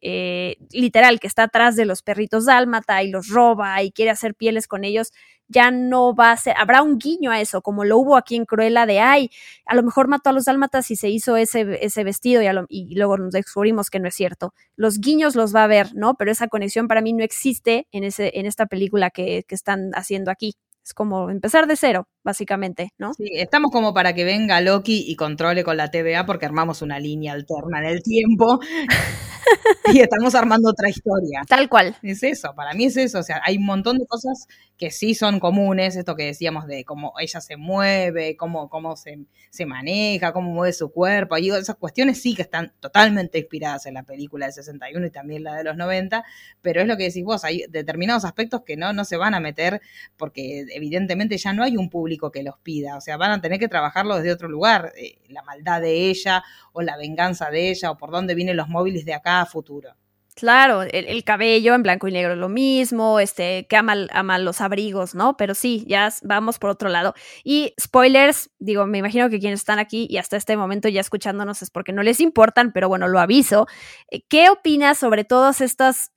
literal, que está atrás de los perritos dálmata y los roba y quiere hacer pieles con ellos, ya no va a ser, habrá un guiño a eso, como lo hubo aquí en Cruella de, ay, a lo mejor mató a los dálmatas y se hizo ese, ese vestido y, y luego nos descubrimos que no es cierto. Los guiños los va a ver, ¿no? Pero esa conexión para mí no existe en, ese, en esta película que, que están haciendo aquí. Es como empezar de cero, básicamente, ¿no? Sí, estamos como para que venga Loki y controle con la TVA porque armamos una línea alterna en el tiempo y estamos armando otra historia. Tal cual. Es eso, para mí es eso. O sea, hay un montón de cosas que sí son comunes, esto que decíamos de cómo ella se mueve, cómo, cómo se, se maneja, cómo mueve su cuerpo. Y esas cuestiones sí que están totalmente inspiradas en la película del 61 y también la de los 90, pero es lo que decís vos, hay determinados aspectos que no, no se van a meter porque evidentemente ya no hay un público que los pida, o sea, van a tener que trabajarlo desde otro lugar, eh, la maldad de ella o la venganza de ella o por dónde vienen los móviles de acá a futuro. Claro, el, cabello en blanco y negro lo mismo, este, que ama, ama, los abrigos, ¿no? Pero sí, ya vamos por otro lado. Y spoilers, digo, me imagino que quienes están aquí y hasta este momento ya escuchándonos es porque no les importan, pero bueno, lo aviso. Eh, ¿Qué opinas sobre todas estas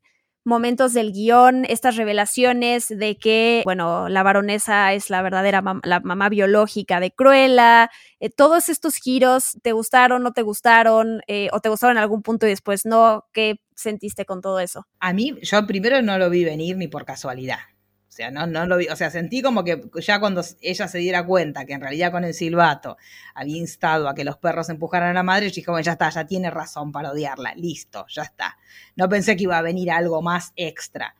momentos del guion, estas revelaciones de que, bueno, la baronesa es la verdadera la mamá biológica de Cruella, eh, todos estos giros, ¿te gustaron, no te gustaron, eh, o te gustaron en algún punto y después no? ¿Qué sentiste con todo eso? A mí, yo primero no lo vi venir ni por casualidad. Sea, no, no lo vi, o sea, sentí como que ya cuando ella se diera cuenta que en realidad con el silbato había instado a que los perros empujaran a la madre, yo dije, bueno, ya está, ya tiene razón para odiarla, listo, ya está. No pensé que iba a venir algo más extra.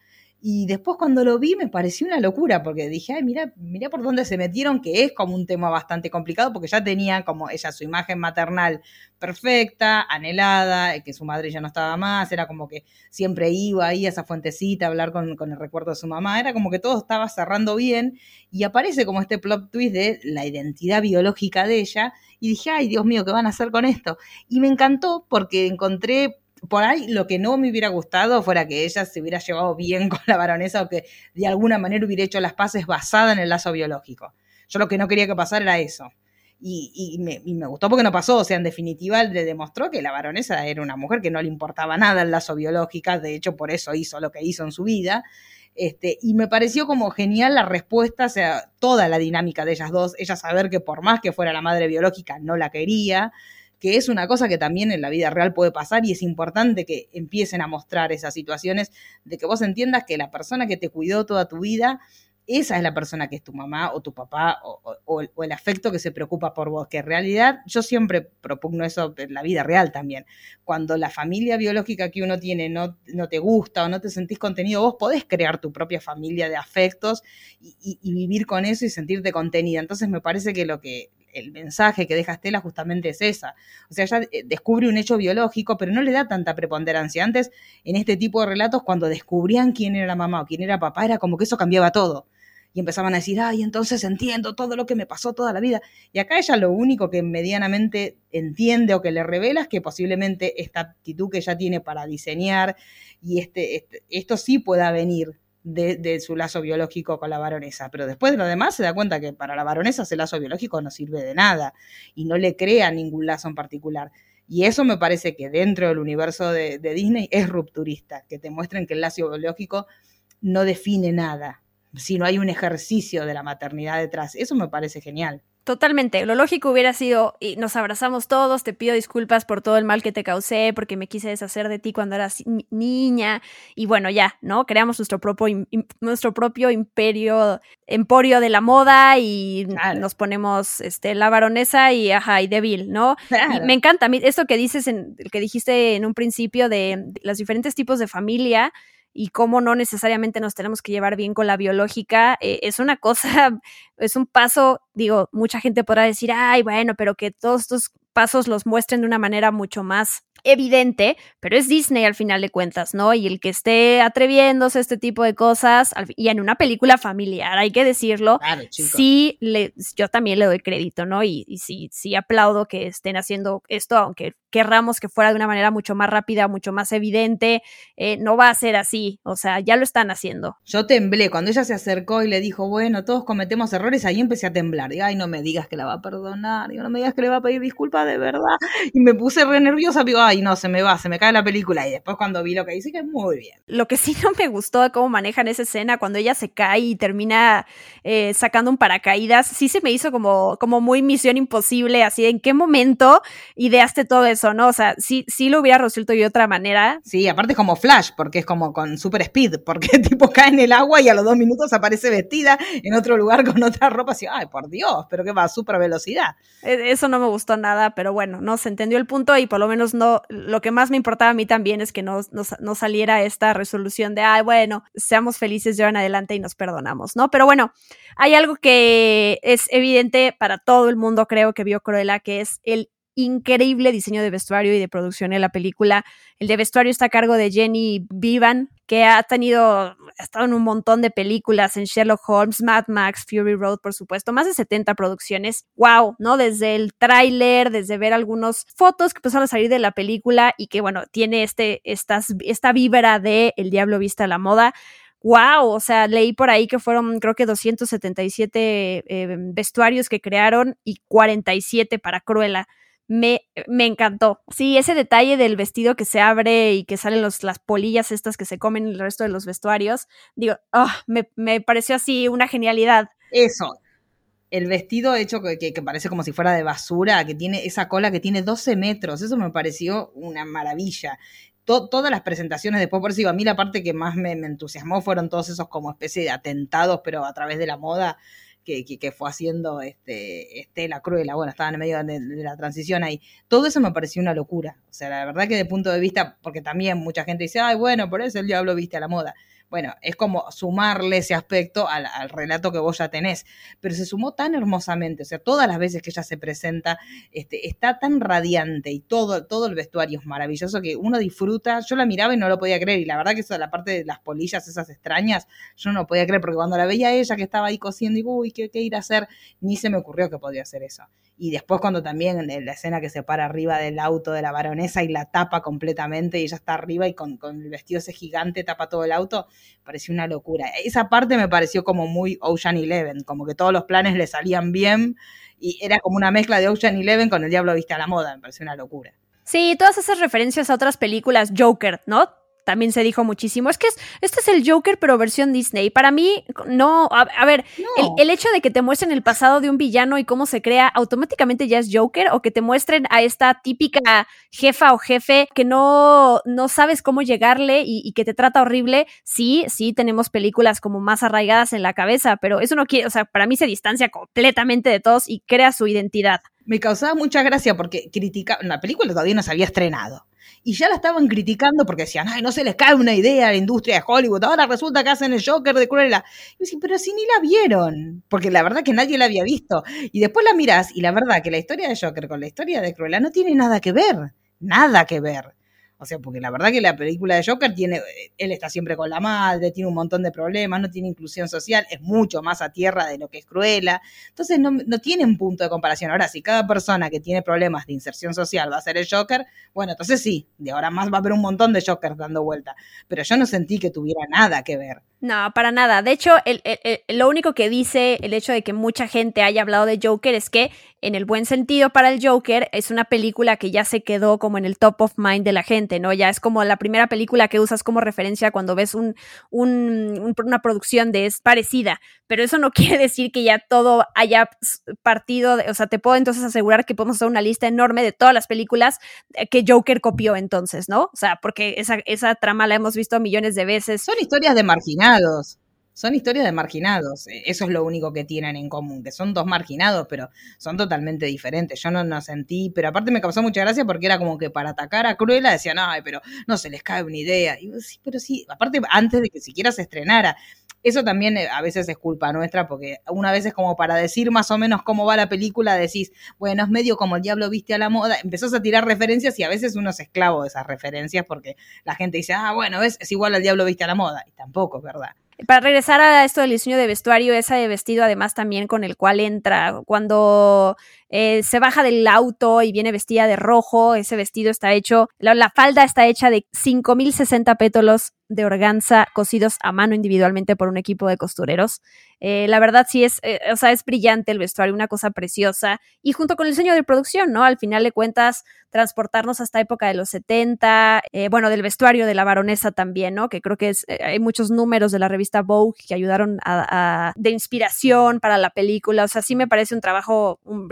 Y después cuando lo vi me pareció una locura, porque dije, ay, mira, mira por dónde se metieron, que es como un tema bastante complicado, porque ya tenía como ella su imagen maternal perfecta, anhelada, que su madre ya no estaba más, era como que siempre iba ahí a esa fuentecita a hablar con, con el recuerdo de su mamá, era como que todo estaba cerrando bien, y aparece como este plot twist de la identidad biológica de ella, y dije, ay, Dios mío, ¿qué van a hacer con esto? Y me encantó porque encontré por ahí lo que no me hubiera gustado fuera que ella se hubiera llevado bien con la baronesa o que de alguna manera hubiera hecho las paces basada en el lazo biológico. Yo lo que no quería que pasara era eso. Y, me, gustó porque no pasó, o sea, en definitiva le demostró que la baronesa era una mujer que no le importaba nada el lazo biológico, de hecho por eso hizo lo que hizo en su vida. Este, y me pareció como genial la respuesta, o sea, toda la dinámica de ellas dos, ella saber que por más que fuera la madre biológica no la quería, que es una cosa que también en la vida real puede pasar y es importante que empiecen a mostrar esas situaciones de que vos entiendas que la persona que te cuidó toda tu vida, esa es la persona que es tu mamá o tu papá o, el afecto que se preocupa por vos, que en realidad yo siempre propugno eso en la vida real también. Cuando la familia biológica que uno tiene no, no te gusta o no te sentís contenido, vos podés crear tu propia familia de afectos y, y vivir con eso y sentirte contenida. Entonces me parece que lo que el mensaje que deja Estela justamente es esa. O sea, ella eh, descubre un hecho biológico, pero no le da tanta preponderancia. Antes, en este tipo de relatos, cuando descubrían quién era la mamá o quién era papá, era como que eso cambiaba todo. Y empezaban a decir, ay, entonces entiendo todo lo que me pasó toda la vida. Y acá ella lo único que medianamente entiende o que le revela es que posiblemente esta actitud que ella tiene para diseñar y este, este esto sí pueda venir de, su lazo biológico con la baronesa. Pero después de lo demás se da cuenta que para la baronesa ese lazo biológico no sirve de nada y no le crea ningún lazo en particular. Y eso me parece que dentro del universo de, Disney es rupturista, que te muestren que el lazo biológico no define nada, sino hay un ejercicio de la maternidad detrás. Eso me parece genial. Totalmente. Lo lógico hubiera sido, y nos abrazamos todos, te pido disculpas por todo el mal que te causé, porque me quise deshacer de ti cuando eras niña, y bueno, ya, ¿no? Creamos nuestro propio, nuestro propio imperio, emporio de la moda, y nos ponemos este, la baronesa y ajá, y débil, ¿no? Y me encanta, esto que dices, en, que dijiste en un principio de los diferentes tipos de familia, y cómo no necesariamente nos tenemos que llevar bien con la biológica, eh, es una cosa, es un paso, digo, mucha gente podrá decir, ay, bueno, pero que todos estos pasos los muestren de una manera mucho más evidente, pero es Disney al final de cuentas, ¿no? Y el que esté atreviéndose a este tipo de cosas, y en una película familiar, hay que decirlo, sí, le, yo también le doy crédito, ¿no? Y, y sí, sí aplaudo que estén haciendo esto, aunque querramos que fuera de una manera mucho más rápida, mucho más evidente, eh, no va a ser así, o sea, ya lo están haciendo. Yo temblé, cuando ella se acercó y le dijo, bueno, todos cometemos errores, ahí empecé a temblar, y ay, no me digas que la va a perdonar, y no me digas que le va a pedir disculpas de verdad, y me puse re nerviosa, digo, ay, no, se me va, se me cae la película, y después cuando vi lo que dice, que es muy bien. Lo que sí no me gustó de cómo manejan esa escena, cuando ella se cae y termina eh, sacando un paracaídas, sí se me hizo como, como muy misión imposible, así, ¿en qué momento ideaste todo eso? ¿no? O sea, sí, sí lo hubiera resuelto de otra manera. Sí, aparte es como Flash, porque es como con super speed, porque tipo cae en el agua y a los dos minutos aparece vestida en otro lugar con otra ropa, así, ay, por Dios, pero que va a super velocidad. E, eso no me gustó nada, pero bueno, no se entendió el punto y por lo menos no, lo que más me importaba a mí también es que no, no, saliera esta resolución de, ay, bueno, seamos felices de en adelante y nos perdonamos, ¿no? Pero bueno, hay algo que es evidente para todo el mundo, creo que vio Cruella, que es el increíble diseño de vestuario y de producción en la película. El de vestuario está a cargo de Jenny Vivan, que ha tenido, ha estado en un montón de películas, en Sherlock Holmes, Mad Max, Fury Road, por supuesto, más de 70 producciones. ¡Wow! ¿No? Desde el tráiler, desde ver algunas fotos que empezaron a salir de la película y que, bueno, tiene este, estas, esta vibra de El Diablo Vista a la Moda wow, o sea, leí por ahí que fueron creo que 277 eh, vestuarios que crearon y 47 para Cruella. Me, me encantó. Sí, ese detalle del vestido que se abre y que salen los, las polillas estas que se comen el resto de los vestuarios, digo, ah, me, me pareció así una genialidad. Eso, el vestido hecho que, que, parece como si fuera de basura, que tiene esa cola que tiene 12 metros, eso me pareció una maravilla. todas las presentaciones después, por eso digo, a mí la parte que más me, me, entusiasmó fueron todos esos como especie de atentados, pero a través de la moda, que, que, fue haciendo este, Estela Cruella, bueno, estaba en medio de, de, la transición ahí. Todo eso me pareció una locura. O sea, la verdad que de punto de vista, porque también mucha gente dice, ay, bueno, por eso el diablo viste a la moda bueno, es como sumarle ese aspecto al, relato que vos ya tenés. Pero se sumó tan hermosamente, o sea, todas las veces que ella se presenta, este, está tan radiante y todo, todo el vestuario es maravilloso que uno disfruta. Yo la miraba y no lo podía creer. Y la verdad que eso, la parte de las polillas, esas extrañas, yo no podía creer, porque cuando la veía ella que estaba ahí cosiendo, y uy, ¿qué, qué ir a hacer? Ni se me ocurrió que podía hacer eso. Y después cuando también la escena que se para arriba del auto de la baronesa y la tapa completamente y ella está arriba y con, con el vestido ese gigante tapa todo el auto, pareció una locura. Esa parte me pareció como muy Ocean Eleven, como que todos los planes le salían bien y era como una mezcla de Ocean Eleven con el Diablo Viste a la Moda, me pareció una locura. Sí, todas esas referencias a otras películas, Joker, ¿no? También se dijo muchísimo. Es que es, este es el Joker, pero versión Disney. Para mí, no. A, a ver, no. El, el, hecho de que te muestren el pasado de un villano y cómo se crea, automáticamente ya es Joker, o que te muestren a esta típica jefa o jefe que no, no sabes cómo llegarle y, y, que te trata horrible. Sí, sí, tenemos películas como más arraigadas en la cabeza, pero eso no quiere, o sea, para mí se distancia completamente de todos y crea su identidad. Me causaba mucha gracia porque critica, la película todavía no se había estrenado y ya la estaban criticando porque decían, ay, no se les cae una idea a la industria de Hollywood, ahora resulta que hacen el Joker de Cruella. Y decía, pero si ni la vieron, porque la verdad que nadie la había visto. Y después la mirás y la verdad que la historia de Joker con la historia de Cruella no tiene nada que ver, nada que ver. O sea, porque la verdad que la película de Joker tiene, él está siempre con la madre, tiene un montón de problemas, no tiene inclusión social, es mucho más a tierra de lo que es Cruella. Entonces no, no tiene un punto de comparación. Ahora, si cada persona que tiene problemas de inserción social va a ser el Joker, bueno, entonces sí, de ahora más va a haber un montón de Jokers dando vuelta. Pero yo no sentí que tuviera nada que ver. No, para nada. De hecho, el, lo único que dice el hecho de que mucha gente haya hablado de Joker es que, en el buen sentido para el Joker, es una película que ya se quedó como en el top of mind de la gente, ¿no? Ya es como la primera película que usas como referencia cuando ves un, un, un, una producción de es parecida. Pero eso no quiere decir que ya todo haya partido, o sea, te puedo entonces asegurar que podemos hacer una lista enorme de todas las películas que Joker copió entonces, ¿no? O sea, porque esa, esa trama la hemos visto millones de veces. Son historias de marginados son historias de marginados. E, eso es lo único que tienen en común, que son dos marginados, pero son totalmente diferentes. Yo no, no sentí, pero aparte me causó mucha gracia porque era como que para atacar a Cruella decían, ay, pero no se les cae una idea. Y sí, pero sí, aparte antes de que siquiera se estrenara. Eso también eh, a veces es culpa nuestra, porque una vez es como para decir más o menos cómo va la película, decís, bueno, es medio como el diablo viste a la moda, empezás a tirar referencias y a veces uno es esclavo de esas referencias porque la gente dice, ah, bueno, es, es igual al diablo viste a la moda, y tampoco, ¿verdad? Para regresar a esto del diseño de vestuario, ese de vestido además también con el cual entra cuando eh, se baja del auto y viene vestida de rojo, ese vestido está hecho, la, la falda está hecha de 5060 pétalos de organza cosidos a mano individualmente por un equipo de costureros. Eh, la verdad sí es, eh, o sea, es brillante el vestuario, una cosa preciosa. Y junto con el diseño de producción, ¿no? Al final de cuentas, transportarnos hasta época de los 70, eh, bueno, del vestuario de la baronesa también, ¿no? Que creo que es, eh, hay muchos números de la revista Vogue que ayudaron a, a, de inspiración para la película. O sea, sí me parece un trabajo un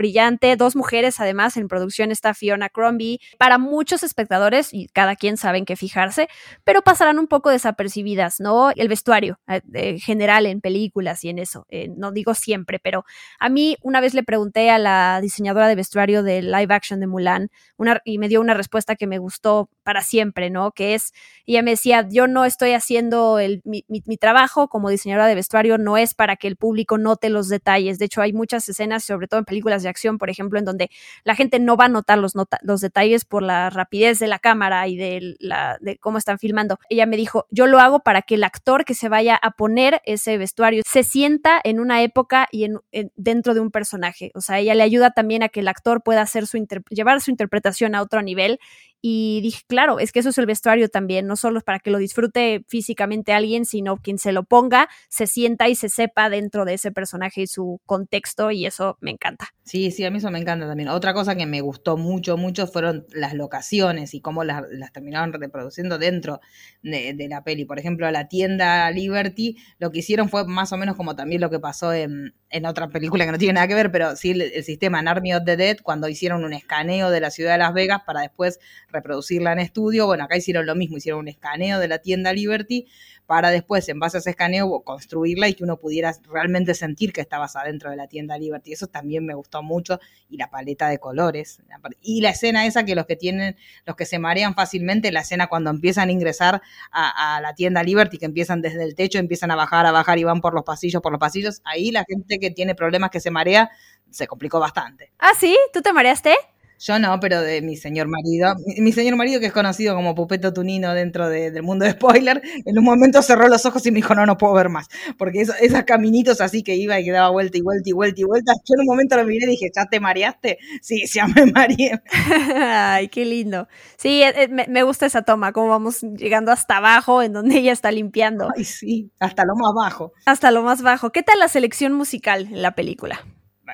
Dos mujeres, además, en producción está Fiona Crombie. Para muchos espectadores, y cada quien sabe en qué fijarse, pero pasarán un poco desapercibidas, ¿no? El vestuario en general en películas y en eso. Eh, no digo siempre, pero a mí una vez le pregunté a la diseñadora de vestuario de live action de Mulan una, y me dio una respuesta que me gustó para siempre, ¿no? Que es, ella me decía, yo no estoy haciendo el, mi, mi trabajo como diseñadora de vestuario, no es para que el público note los detalles. De hecho, hay muchas escenas, sobre todo en películas de acción, por ejemplo, en donde la gente no va a notar los, los detalles por la rapidez de la cámara y de, la, de cómo están filmando. Ella me dijo, yo lo hago para que el actor que se vaya a poner ese vestuario se sienta en una época y en, en, dentro de un personaje. O sea, ella le ayuda también a que el actor pueda hacer su llevar su interpretación a otro nivel y dije, claro, es que eso es el vestuario también, no solo para que lo disfrute físicamente alguien, sino quien se lo ponga, se sienta y se sepa dentro de ese personaje y su contexto y eso me encanta. Sí, sí, a mí eso me encanta también. Otra cosa que me gustó mucho, mucho fueron las locaciones y cómo las, terminaron reproduciendo dentro de, la peli. Por ejemplo, la tienda Liberty, lo que hicieron fue más o menos como también lo que pasó en, otra película que no tiene nada que ver, pero sí el, sistema en of the Dead, cuando hicieron un escaneo de la ciudad de Las Vegas para después reproducirla en estudio. Bueno, acá hicieron lo mismo, hicieron un escaneo de la tienda Liberty para después, en base a ese escaneo, construirla y que uno pudiera realmente sentir que estabas adentro de la tienda Liberty. Eso también me gustó mucho. Y la paleta de colores. Y la escena esa que los que tienen, los que se marean fácilmente, la escena cuando empiezan a ingresar a, la tienda Liberty, que empiezan desde el techo, empiezan a bajar, a bajar y van por los pasillos, por los pasillos. Ahí la gente que tiene problemas que se marea, se complicó bastante. Ah, sí, ¿tú te mareaste? Yo no, pero de mi señor marido. Mi, señor marido, que es conocido como Pupeto Tunino dentro del mundo de spoiler, en un momento cerró los ojos y me dijo, no, no puedo ver más. Porque esos, caminitos así que iba y que daba vuelta y vuelta y vuelta y vuelta, yo en un momento lo miré y dije, ¿ya te mareaste? Sí, ya me mareé. Ay, qué lindo. Sí, eh, eh, me, me, gusta esa toma, como vamos llegando hasta abajo, en donde ella está limpiando. Ay, sí, hasta lo más bajo. Hasta lo más bajo. ¿Qué tal la selección musical en la película?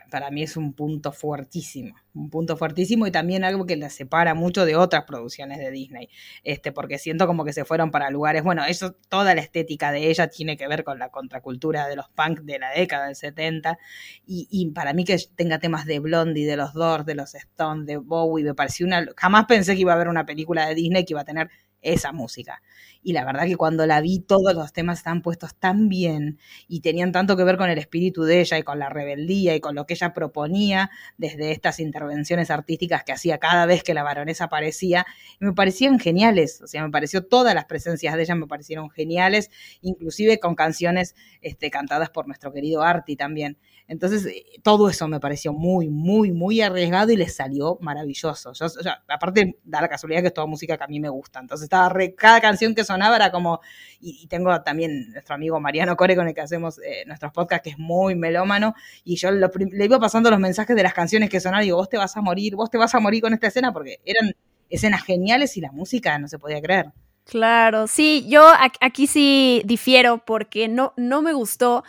Para mí es un punto fuertísimo, un punto fuertísimo y también algo que la separa mucho de otras producciones de Disney, este, porque siento como que se fueron para lugares, bueno, eso, toda la estética de ella tiene que ver con la contracultura de los punk de la década del 70 y, y para mí que tenga temas de Blondie, de los Doors, de los Stones, de Bowie, me pareció una, jamás pensé que iba a haber una película de Disney que iba a tener esa música. Y la verdad que cuando la vi todos los temas estaban puestos tan bien y tenían tanto que ver con el espíritu de ella y con la rebeldía y con lo que ella proponía desde estas intervenciones artísticas que hacía cada vez que la baronesa aparecía, y me parecían geniales, o sea, me pareció todas las presencias de ella me parecieron geniales, inclusive con canciones este, cantadas por nuestro querido Arti también. Entonces, eh, todo eso me pareció muy, muy, muy arriesgado y le salió maravilloso. Yo, aparte, da la casualidad que es toda música que a mí me gusta. Entonces, estaba cada canción que sonaba era como. Y, tengo también nuestro amigo Mariano Core con el que hacemos eh, nuestros podcasts, que es muy melómano. Y yo le iba pasando los mensajes de las canciones que sonaban y digo, vos te vas a morir, vos te vas a morir con esta escena, porque eran escenas geniales y la música no se podía creer. Claro, sí, yo aquí sí difiero porque no, no me gustó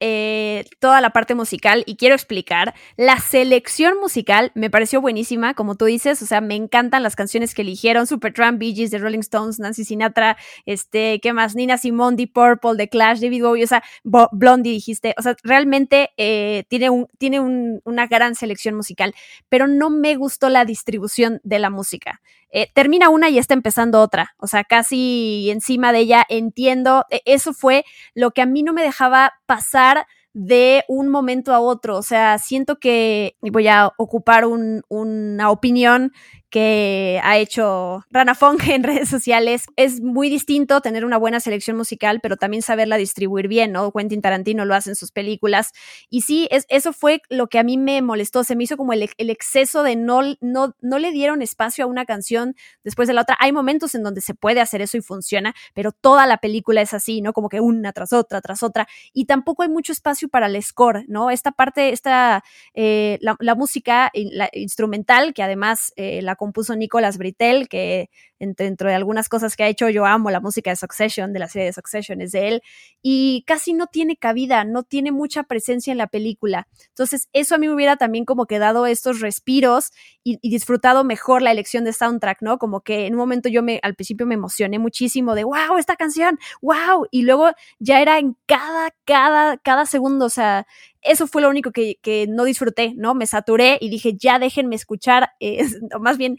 eh, toda la parte musical y quiero explicar. La selección musical me pareció buenísima, como tú dices, o sea, me encantan las canciones que eligieron, Supertramp, Bee Gees, The Rolling Stones, Nancy Sinatra, este, ¿qué más? Nina Simone, Deep Purple, The Clash, David Bowie, o sea, Blondie dijiste, o sea, realmente eh, tiene, tiene una gran selección musical, pero no me gustó la distribución de la música. Eh, termina una y está empezando otra, o sea, casi encima de ella, entiendo, e, eso fue lo que a mí no me dejaba pasar de un momento a otro. O sea, siento que voy a ocupar una opinión que ha hecho Rana Fong en redes sociales. Es muy distinto tener una buena selección musical, pero también saberla distribuir bien, ¿no? Quentin Tarantino lo hace en sus películas. Y sí, es, eso fue lo que a mí me molestó. Se me hizo como el, exceso de no, no, no le dieron espacio a una canción después de la otra. Hay momentos en donde se puede hacer eso y funciona, pero toda la película es así, ¿no? Como que una tras otra, tras otra. Y tampoco hay mucho espacio para el score, ¿no? Esta parte, esta, eh, la, la, música la instrumental, que además eh, la compuso Nicolas Britel, que dentro de algunas cosas que ha hecho, yo amo la música de Succession, de la serie de Succession, es de él, y casi no tiene cabida, no tiene mucha presencia en la película. Entonces, eso a mí me hubiera también como que dado estos respiros y, disfrutado mejor la elección de soundtrack, ¿no? Como que en un momento yo me, al principio me emocioné muchísimo de, wow, esta canción, wow, y luego ya era en cada, cada, cada segundo, o sea, eso fue lo único que, que, no disfruté, ¿no? Me saturé y dije, ya déjenme escuchar, eh, más bien,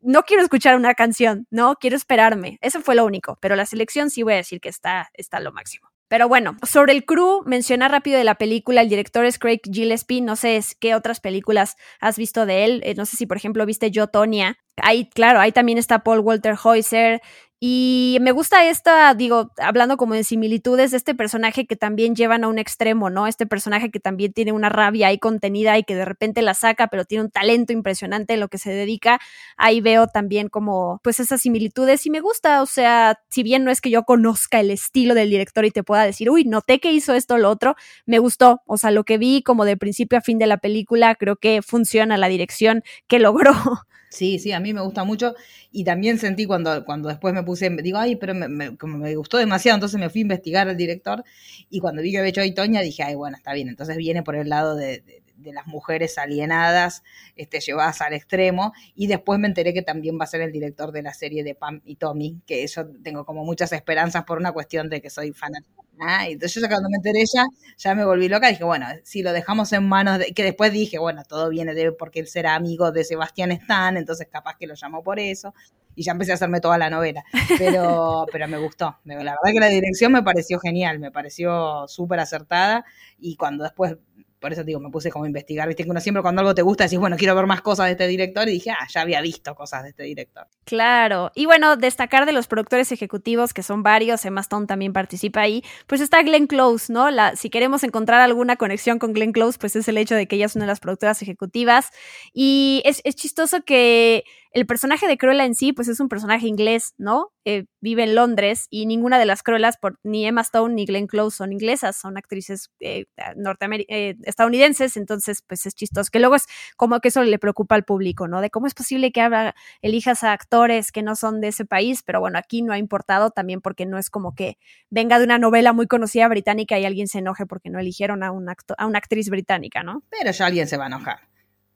no quiero escuchar una canción, no, quiero esperarme. Eso fue lo único, pero la selección sí voy a decir que está, está lo máximo. Pero bueno, sobre el crew, mencionar rápido de la película, el director es Craig Gillespie, no sé qué otras películas has visto de él, eh, no sé si por ejemplo viste Yo, Tonya, ahí claro, ahí también está Paul Walter Heuser Y me gusta esta, digo, hablando como de similitudes, de este personaje que también llevan a un extremo, ¿no? Este personaje que también tiene una rabia ahí contenida y que de repente la saca, pero tiene un talento impresionante en lo que se dedica. Ahí veo también como, pues esas similitudes y me gusta, o sea, si bien no es que yo conozca el estilo del director y te pueda decir, uy, noté que hizo esto o lo otro, me gustó, o sea, lo que vi como de principio a fin de la película, creo que funciona la dirección que logró. Sí, sí, a mí me gusta mucho y también sentí cuando, cuando después me puse, digo, ay, pero me, como me gustó demasiado, entonces me fui a investigar al director y cuando vi que había hecho ahí Toña dije, ay, bueno, está bien, entonces viene por el lado de, de las mujeres alienadas, este, llevadas al extremo, y después me enteré que también va a ser el director de la serie de Pam y Tommy, que yo tengo como muchas esperanzas por una cuestión de que soy fanática. Ah, entonces yo cuando me enteré ya, ya me volví loca, dije, bueno, si lo dejamos en manos de, que después dije, bueno, todo viene de porque él será amigo de Sebastián Stan, entonces capaz que lo llamó por eso, y ya empecé a hacerme toda la novela, pero, pero me gustó, la verdad que la dirección me pareció genial, me pareció súper acertada, y cuando después por eso digo, me puse como a investigar, viste que uno siempre cuando algo te gusta decís, bueno, quiero ver más cosas de este director y dije, ah, ya había visto cosas de este director. Claro, y bueno, destacar de los productores ejecutivos, que son varios, Emma Stone también participa ahí, pues está Glenn Close, ¿no? Si queremos encontrar alguna conexión con Glenn Close, pues es el hecho de que ella es una de las productoras ejecutivas y es, es chistoso que el personaje de Cruella en sí, pues es un personaje inglés, ¿no? Eh, vive en Londres y ninguna de las Cruellas, por, ni Emma Stone ni Glenn Close son inglesas, son actrices eh, eh, estadounidenses, entonces pues es chistoso, que luego es como que eso le preocupa al público, ¿no? De cómo es posible que elijas a actores que no son de ese país, pero bueno, aquí no ha importado también porque no es como que venga de una novela muy conocida británica y alguien se enoje porque no eligieron a, un a una actriz británica, ¿no? Pero ya alguien se va a enojar.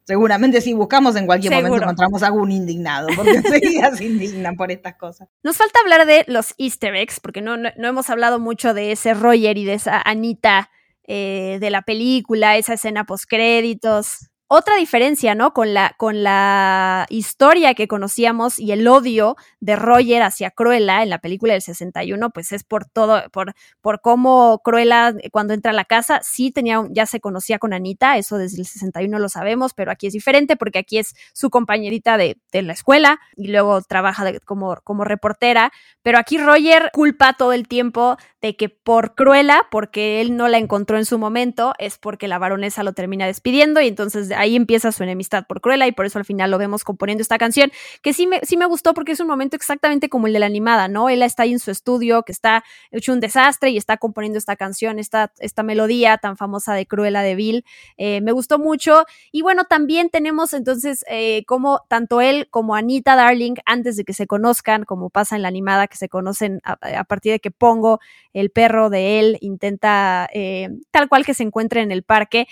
Seguramente si buscamos en cualquier momento encontramos algún indignado, porque enseguida se indignan por estas cosas. Nos falta hablar de los easter eggs, porque no, no, hemos hablado mucho de ese Roger y de esa Anita eh, de la película, esa escena post créditos otra diferencia, ¿no? Con la, con la historia que conocíamos y el odio de Roger hacia Cruella en la película del 61, pues es por todo, por, por cómo Cruella eh, cuando entra a la casa, sí tenía, ya se conocía con Anita, eso desde el 61 lo sabemos, pero aquí es diferente porque aquí es su compañerita de, de la escuela y luego trabaja como, como reportera, pero aquí Roger culpa todo el tiempo de que por Cruella, porque él no la encontró en su momento, es porque la baronesa lo termina despidiendo y entonces ahí empieza su enemistad por Cruella y por eso al final lo vemos componiendo esta canción, que sí me, sí me gustó porque es un momento exactamente como el de la animada, ¿no? Él está ahí en su estudio, que está hecho un desastre y está componiendo esta canción, esta, esta melodía tan famosa de Cruella de Bill. Eh, me gustó mucho. Y bueno, también tenemos entonces eh, como tanto él como Anita Darling, antes de que se conozcan, como pasa en la animada, que se conocen a, partir de que Pongo, el perro de él, intenta, eh, tal cual que se encuentre en el parque,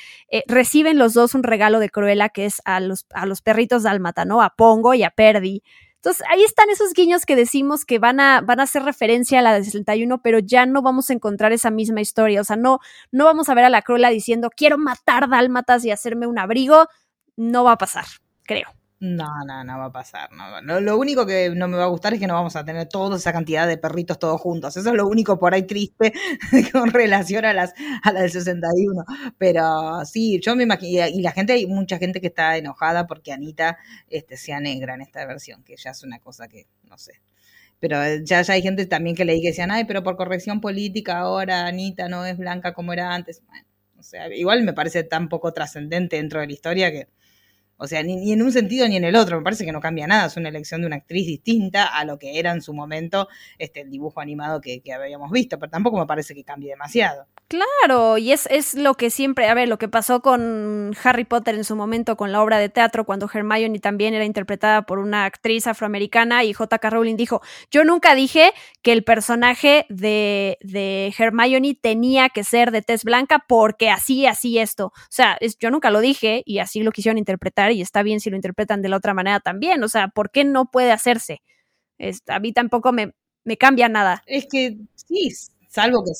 reciben los dos un regalo de Cruella, que es a los, a los perritos dálmata, ¿no? A Pongo y a Perdi. Entonces, ahí están esos guiños que decimos que van a, van a hacer referencia a la de 61, pero ya no vamos a encontrar esa misma historia. O sea, no, no vamos a ver a la Cruella diciendo, quiero matar dálmatas y hacerme un abrigo. No va a pasar, creo. No, no, no va a pasar. No. Lo, único que no me va a gustar es que no vamos a tener toda esa cantidad de perritos todos juntos. Eso es lo único por ahí triste con relación a las a la del 61. Pero sí, yo me imagino, y la gente, hay mucha gente que está enojada porque Anita este, sea negra en esta versión, que ya es una cosa que, no sé. Pero eh, ya, ya hay gente también que leí que decían, ay, pero por corrección política ahora Anita no es blanca como era antes. Bueno, o sea, igual me parece tan poco trascendente dentro de la historia que o sea, ni, en un sentido ni en el otro. Me parece que no cambia nada. Es una elección de una actriz distinta a lo que era en su momento este, el dibujo animado que, habíamos visto. Pero tampoco me parece que cambie demasiado. Claro, y es, es lo que siempre, a ver, lo que pasó con Harry Potter en su momento con la obra de teatro, cuando Hermione también era interpretada por una actriz afroamericana y J.K. Rowling dijo, yo nunca dije que el personaje de, de Hermione tenía que ser de tez blanca porque así, así esto. O sea, yo nunca lo dije y así lo quisieron interpretar y está bien si lo interpretan de la otra manera también. O sea, ¿por qué no puede hacerse? a mí tampoco me, me cambia nada. Es que sí, salvo que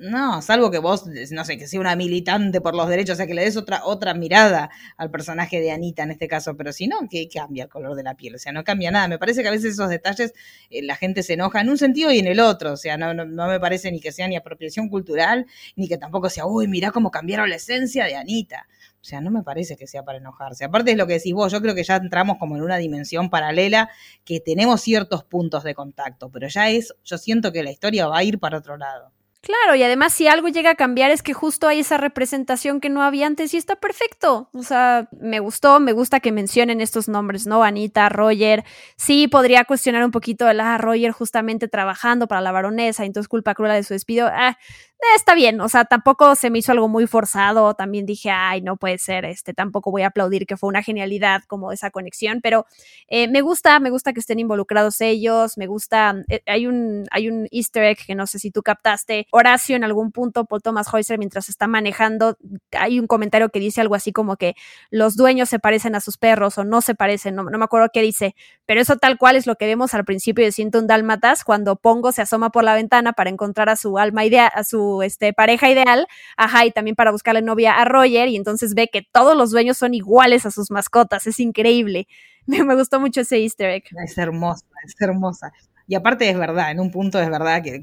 No, salvo que vos, no sé, que sea una militante por los derechos, o sea, que le des otra, otra mirada al personaje de Anita en este caso, pero si no, que cambia el color de la piel, o sea, no cambia nada. Me parece que a veces esos detalles eh, la gente se enoja en un sentido y en el otro, o sea, no, no, no, me parece ni que sea ni apropiación cultural, ni que tampoco sea, uy, mirá cómo cambiaron la esencia de Anita. O sea, no me parece que sea para enojarse. Aparte es lo que decís vos, yo creo que ya entramos como en una dimensión paralela que tenemos ciertos puntos de contacto, pero ya es, yo siento que la historia va a ir para otro lado. Claro, y además si algo llega a cambiar es que justo hay esa representación que no había antes y está perfecto. O sea, me gustó, me gusta que mencionen estos nombres, ¿no? Anita, Roger. Sí, podría cuestionar un poquito la ah, Roger justamente trabajando para la baronesa, entonces culpa cruel de su despido. Ah, eh, está bien, o sea, tampoco se me hizo algo muy forzado, también dije, ay, no puede ser, este, tampoco voy a aplaudir que fue una genialidad como esa conexión, pero eh, me gusta, me gusta que estén involucrados ellos, me gusta, eh, hay un, hay un easter egg que no sé si tú captaste, Horacio en algún punto, Paul Thomas Heuser, mientras está manejando, hay un comentario que dice algo así como que los dueños se parecen a sus perros o no se parecen, no, no me acuerdo qué dice, pero eso tal cual es lo que vemos al principio de Siento un Dálmatas, cuando Pongo se asoma por la ventana para encontrar a su alma idea, a su este, pareja ideal, ajá, y también para buscarle novia a Roger, y entonces ve que todos los dueños son iguales a sus mascotas, es increíble. Me, me gustó mucho ese easter egg. Es hermosa, es hermosa. Y aparte es verdad, en un punto es verdad que,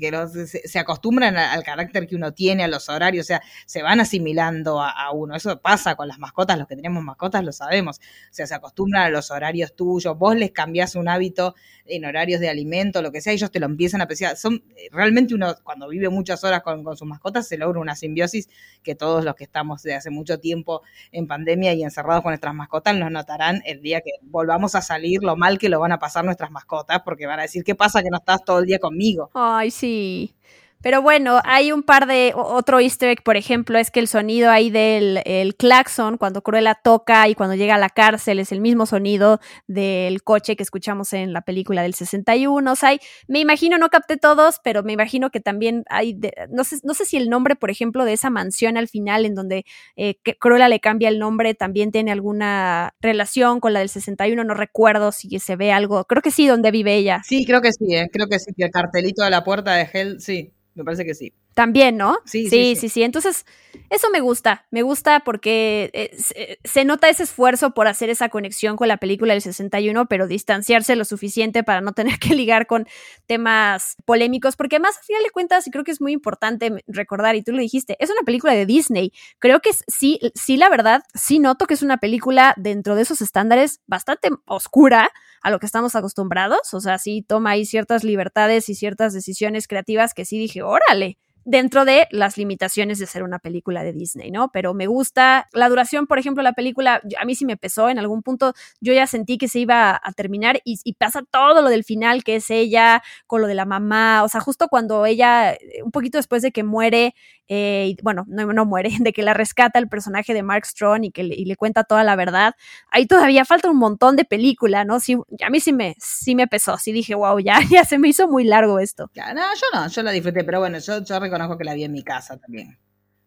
se, acostumbran al, carácter que uno tiene, a los horarios, o sea, se van asimilando a, uno. Eso pasa con las mascotas, los que tenemos mascotas lo sabemos. O sea, se acostumbran a los horarios tuyos, vos les cambiás un hábito en horarios de alimento, lo que sea, ellos te lo empiezan a apreciar. Son, realmente uno, cuando vive muchas horas con, con sus mascotas, se logra una simbiosis que todos los que estamos de hace mucho tiempo en pandemia y encerrados con nuestras mascotas nos notarán el día que volvamos a salir, lo mal que lo van a pasar nuestras mascotas, porque van a decir, ¿qué pasa? Que no estás todo el día conmigo. Ay, sí. Pero bueno, hay un par de otro easter egg, por ejemplo, es que el sonido ahí del el claxon cuando Cruella toca y cuando llega a la cárcel es el mismo sonido del coche que escuchamos en la película del 61. O sea, me imagino, no capté todos, pero me imagino que también hay, no, sé, no sé si el nombre, por ejemplo, de esa mansión al final en donde eh, Cruella le cambia el nombre también tiene alguna relación con la del 61, no recuerdo si se ve algo, creo que sí, donde vive ella. Sí, creo que sí, ¿eh? creo que sí, que el cartelito de la puerta de Hell, sí. Me parece que sí. También, ¿no? Sí sí, sí, sí, Entonces, eso me gusta. Me gusta porque eh, se, nota ese esfuerzo por hacer esa conexión con la película del 61, pero distanciarse lo suficiente para no tener que ligar con temas polémicos. Porque además, a final de cuentas, y creo que es muy importante recordar, y tú lo dijiste, es una película de Disney. Creo que sí, sí, la verdad, sí noto que es una película dentro de esos estándares bastante oscura a lo que estamos acostumbrados. O sea, sí toma ahí ciertas libertades y ciertas decisiones creativas que sí dije, órale, dentro de las limitaciones de ser una película de Disney, ¿no? Pero me gusta la duración, por ejemplo, la película, a mí sí me pesó en algún punto, yo ya sentí que se iba a terminar y, pasa todo lo del final, que es ella con lo de la mamá, o sea, justo cuando ella, un poquito después de que muere, eh, bueno, no, no, muere, de que la rescata el personaje de Mark Strong y que le, y le, cuenta toda la verdad, ahí todavía falta un montón de película, ¿no? Sí, a mí sí me, sí me pesó, sí dije, wow, ya, ya se me hizo muy largo esto. no, yo no, yo la disfruté, pero bueno, yo, yo conozco que la vi en mi casa también.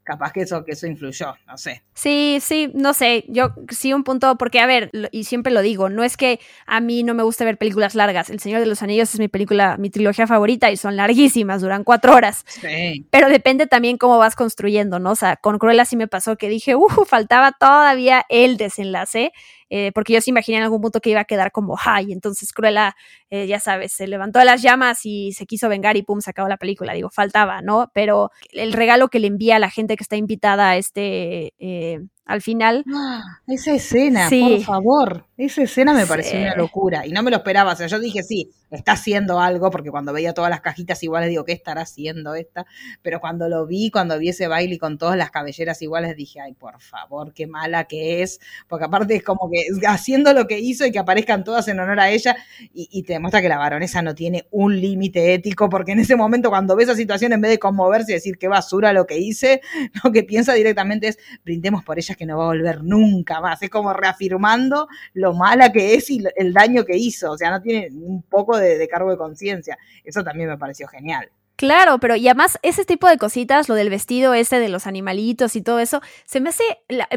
Capaz que eso, que eso influyó, no sé. Sí, sí, no sé. Yo sí un punto, porque a ver, y siempre lo digo, no es que a mí no me gusta ver películas largas. El Señor de los Anillos es mi película, mi trilogía favorita y son larguísimas, duran cuatro horas. Sí. Pero depende también cómo vas construyendo, ¿no? O sea, con Cruella sí me pasó que dije, uh, faltaba todavía el desenlace eh, porque yo se imaginé en algún punto que iba a quedar como high, entonces Cruella, eh, ya sabes, se levantó de las llamas y se quiso vengar y pum, se acabó la película, digo, faltaba, ¿no? Pero el regalo que le envía a la gente que está invitada a este eh, al final. Ah, esa escena, por favor. Esa escena me pareció una locura y no me lo esperaba. O sea, yo dije, sí, está haciendo algo, porque cuando veía todas las cajitas iguales digo, ¿qué estará haciendo esta? Pero cuando lo vi, cuando vi ese baile con todas las cabelleras iguales, dije, ay, por favor, qué mala que es. Porque aparte es como que haciendo lo que hizo y que aparezcan todas en honor a ella y, te demuestra que la baronesa no tiene un límite ético, porque en ese momento cuando ve esa situación, en vez de conmoverse y decir qué basura lo que hice, lo que piensa directamente es, brindemos por ella que no va a volver nunca más. Es como reafirmando lo mala que es y el daño que hizo. O sea, no tiene un poco de, cargo de conciencia. Eso también me pareció genial. Claro, pero y además ese tipo de cositas, lo del vestido ese de los animalitos y todo eso, se me hace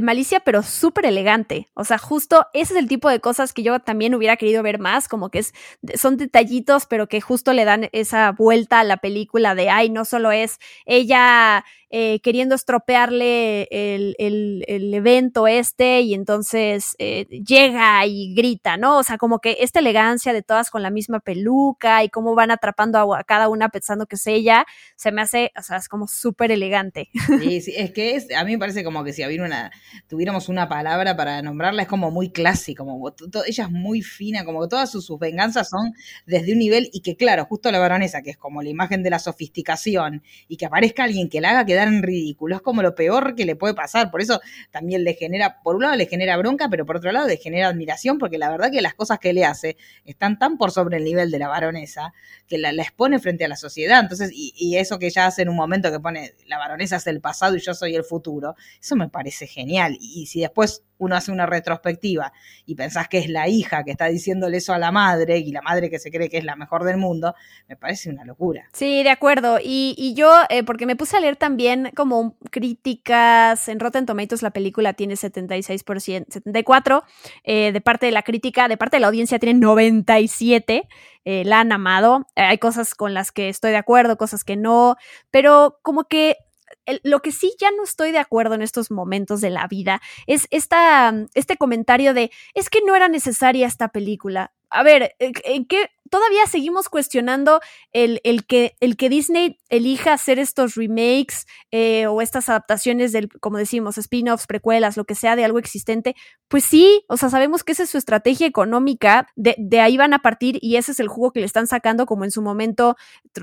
malicia pero súper elegante. O sea, justo ese es el tipo de cosas que yo también hubiera querido ver más, como que es, son detallitos, pero que justo le dan esa vuelta a la película de, ay, no solo es ella eh, queriendo estropearle el, evento este y entonces eh, llega y grita, ¿no? O sea, como que esta elegancia de todas con la misma peluca y cómo van atrapando a, cada una pensando que es ella, se me hace, o sea, es como súper elegante. Sí, sí, es que a mí me parece como que si hubiera una, tuviéramos una palabra para nombrarla, es como muy clásico, como ella es muy fina, como todas sus, sus venganzas son desde un nivel y que claro, justo la baronesa, que es como la imagen de la sofisticación y que aparezca alguien que la haga quedar ridículo. Es como lo peor que le puede pasar. Por eso también le genera, por un lado le genera bronca, pero por otro lado le genera admiración, porque la verdad que las cosas que le hace están tan por sobre el nivel de la baronesa que la, expone frente a la sociedad. Entonces, y, y, eso que ella hace en un momento que pone la baronesa es el pasado y yo soy el futuro, eso me parece genial. Y si después uno hace una retrospectiva y pensás que es la hija que está diciéndole eso a la madre y la madre que se cree que es la mejor del mundo, me parece una locura. Sí, de acuerdo. Y, yo, eh, porque me puse a leer también como críticas, en Rotten Tomatoes la película tiene 76%, 74% eh, de parte de la crítica, de parte de la audiencia tiene 97%. Eh, la han amado. hay cosas con las que estoy de acuerdo, cosas que no, pero como que lo que sí ya no estoy de acuerdo en estos momentos de la vida es esta, este comentario de, es que no era necesaria esta película. A ver, ¿en qué, todavía seguimos cuestionando el, el, que, el que Disney elija hacer estos remakes eh, o estas adaptaciones del, como decimos, spin-offs, precuelas, lo que sea de algo existente. Pues sí, o sea, sabemos que esa es su estrategia económica, de, de ahí van a partir y ese es el jugo que le están sacando, como en su momento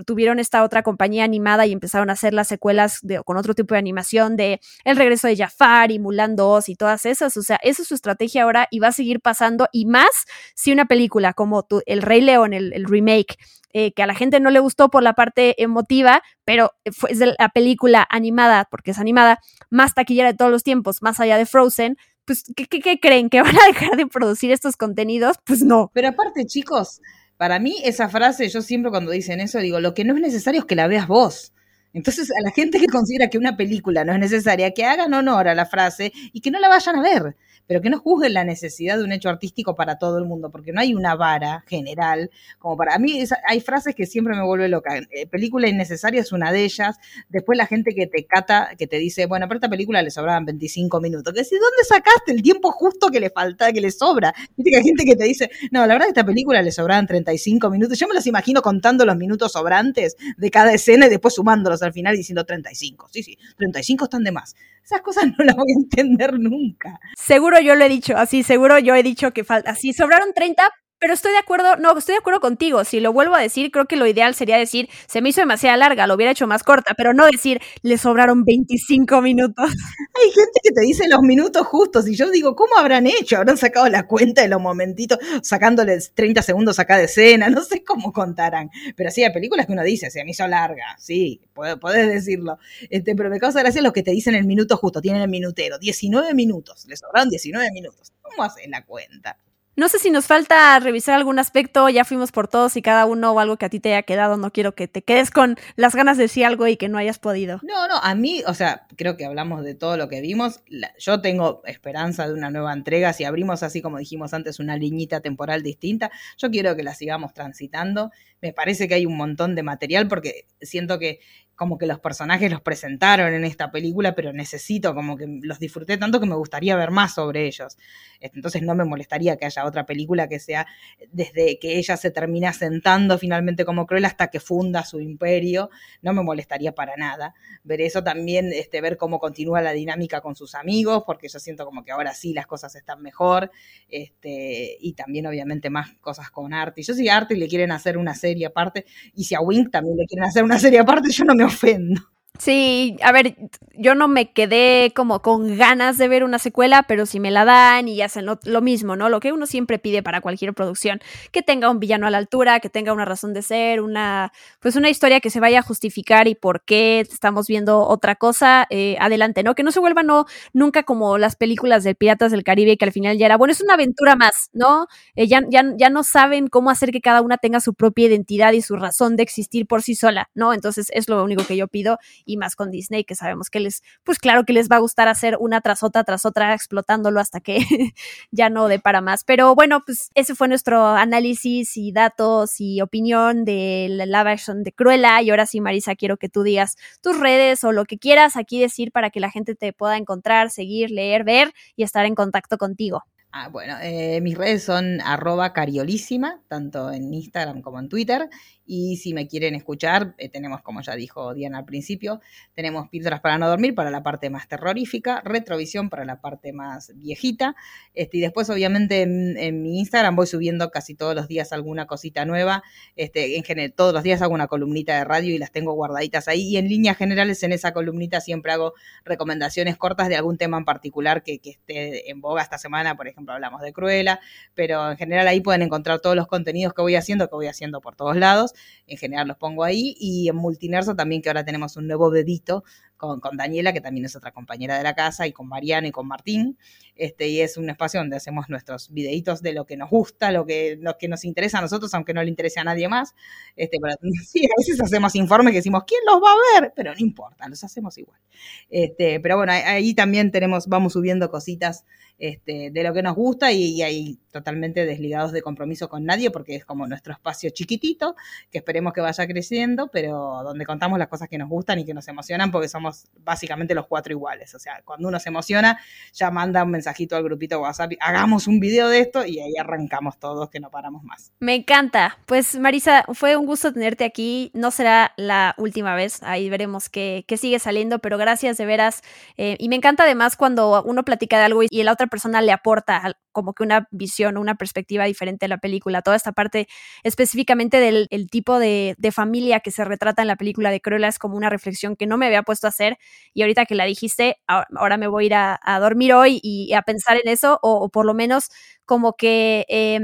tuvieron esta otra compañía animada y empezaron a hacer las secuelas de, con otro tipo de animación de El regreso de Jafar y Mulan 2 y todas esas. O sea, esa es su estrategia ahora y va a seguir pasando y más si una película como El Rey León, el, remake, eh, que a la gente no le gustó por la parte emotiva, pero fue la película animada, porque es animada, más taquillera de todos los tiempos, más allá de Frozen, pues, ¿qué, qué creen? ¿Que van a dejar de producir estos contenidos? Pues no. Pero aparte, chicos, para mí esa frase, yo siempre cuando dicen eso digo, lo que no es necesario es que la veas vos. Entonces, a la gente que considera que una película no es necesaria, que hagan honor a la frase y que no la vayan a ver pero que no juzguen la necesidad de un hecho artístico para todo el mundo, porque no hay una vara general, como para a mí hay frases que siempre me vuelve loca. Eh, película innecesaria es una de ellas. Después la gente que te cata, que te dice, bueno, pero esta película le sobraban 25 minutos. Que decís, ¿dónde sacaste el tiempo justo que le falta, que le sobra? Viste que hay gente que te dice, no, la verdad esta película le sobraban 35 minutos. Yo me los imagino contando los minutos sobrantes de cada escena y después sumándolos al final y diciendo 35. Sí, sí, 35 están de más. Esas cosas no las voy a entender nunca. Seguro yo lo he dicho, así, seguro yo he dicho que falta, así, sobraron 30, pero estoy de acuerdo, no, estoy de acuerdo contigo. Si lo vuelvo a decir, creo que lo ideal sería decir, se me hizo demasiado larga, lo hubiera hecho más corta, pero no decir, le sobraron 25 minutos. Hay gente que te dice los minutos justos y yo digo, ¿cómo habrán hecho? Habrán sacado la cuenta de los momentitos, sacándoles 30 segundos a cada escena, no sé cómo contarán. Pero sí, hay películas que uno dice, se me hizo larga, sí, podés decirlo. Este, pero me causa gracia los que te dicen el minuto justo, tienen el minutero, 19 minutos, le sobraron 19 minutos. ¿Cómo hacen la cuenta? No sé si nos falta revisar algún aspecto, ya fuimos por todos y cada uno o algo que a ti te haya quedado, no quiero que te quedes con las ganas de decir algo y que no hayas podido. No, no, a mí, o sea, creo que hablamos de todo lo que vimos, yo tengo esperanza de una nueva entrega, si abrimos así como dijimos antes una liñita temporal distinta, yo quiero que la sigamos transitando, me parece que hay un montón de material porque siento que como que los personajes los presentaron en esta película, pero necesito, como que los disfruté tanto que me gustaría ver más sobre ellos. Entonces no me molestaría que haya otra película que sea desde que ella se termina sentando finalmente como cruel hasta que funda su imperio, no me molestaría para nada. Ver eso también, este, ver cómo continúa la dinámica con sus amigos, porque yo siento como que ahora sí las cosas están mejor, este, y también obviamente más cosas con Artie. Yo si a Artie le quieren hacer una serie aparte, y si a Wink también le quieren hacer una serie aparte, yo no me often Sí, a ver, yo no me quedé como con ganas de ver una secuela, pero si me la dan y hacen lo, lo, mismo, ¿no? Lo que uno siempre pide para cualquier producción, que tenga un villano a la altura, que tenga una razón de ser, una, pues una historia que se vaya a justificar y por qué estamos viendo otra cosa, eh, adelante, ¿no? Que no se vuelva, no, nunca como las películas de Piratas del Caribe, que al final ya era, bueno, es una aventura más, ¿no? Eh, ya, ya, ya no saben cómo hacer que cada una tenga su propia identidad y su razón de existir por sí sola, ¿no? Entonces es lo único que yo pido y más con Disney, que sabemos que les, pues claro que les va a gustar hacer una tras otra, tras otra, explotándolo hasta que ya no dé para más. Pero bueno, pues ese fue nuestro análisis y datos y opinión de la live action de Cruella. Y ahora sí, Marisa, quiero que tú digas tus redes o lo que quieras aquí decir para que la gente te pueda encontrar, seguir, leer, ver y estar en contacto contigo. Ah, bueno, eh, mis redes son arroba cariolísima, tanto en Instagram como en Twitter. Y si me quieren escuchar, eh, tenemos, como ya dijo Diana al principio, tenemos píldoras para no dormir para la parte más terrorífica, retrovisión para la parte más viejita. Este, y después, obviamente, en, mi Instagram voy subiendo casi todos los días alguna cosita nueva. Este, en general, todos los días hago una columnita de radio y las tengo guardaditas ahí. Y en líneas generales, en esa columnita siempre hago recomendaciones cortas de algún tema en particular que, esté en boga esta semana. Por ejemplo, hablamos de Cruella, pero en general ahí pueden encontrar todos los contenidos que voy haciendo, que voy haciendo por todos lados en general los pongo ahí, y en Multinerso también, que ahora tenemos un nuevo dedito con, con, Daniela, que también es otra compañera de la casa, y con Mariano y con Martín, este, y es un espacio donde hacemos nuestros videitos de lo que nos gusta, lo que, lo que nos interesa a nosotros, aunque no le interese a nadie más. Este, pero, sí, a veces hacemos informes que decimos, ¿quién los va a ver? Pero no importa, los hacemos igual. Este, pero bueno, ahí también tenemos, vamos subiendo cositas este, de lo que nos gusta y, y, ahí totalmente desligados de compromiso con nadie porque es como nuestro espacio chiquitito que esperemos que vaya creciendo, pero donde contamos las cosas que nos gustan y que nos emocionan porque somos básicamente los cuatro iguales. O sea, cuando uno se emociona ya manda un mensajito al grupito WhatsApp, hagamos un video de esto y ahí arrancamos todos que no paramos más. Me encanta. Pues Marisa, fue un gusto tenerte aquí. No será la última vez, ahí veremos qué, qué sigue saliendo, pero gracias de veras. Eh, y me encanta además cuando uno platica de algo y la otra persona le aporta como que una visión, una perspectiva diferente de la película. Toda esta parte específicamente del tipo de, familia que se retrata en la película de Cruella es como una reflexión que no me había puesto a hacer y ahorita que la dijiste, ahora me voy a ir a, dormir hoy y a pensar en eso o, o por lo menos como que eh,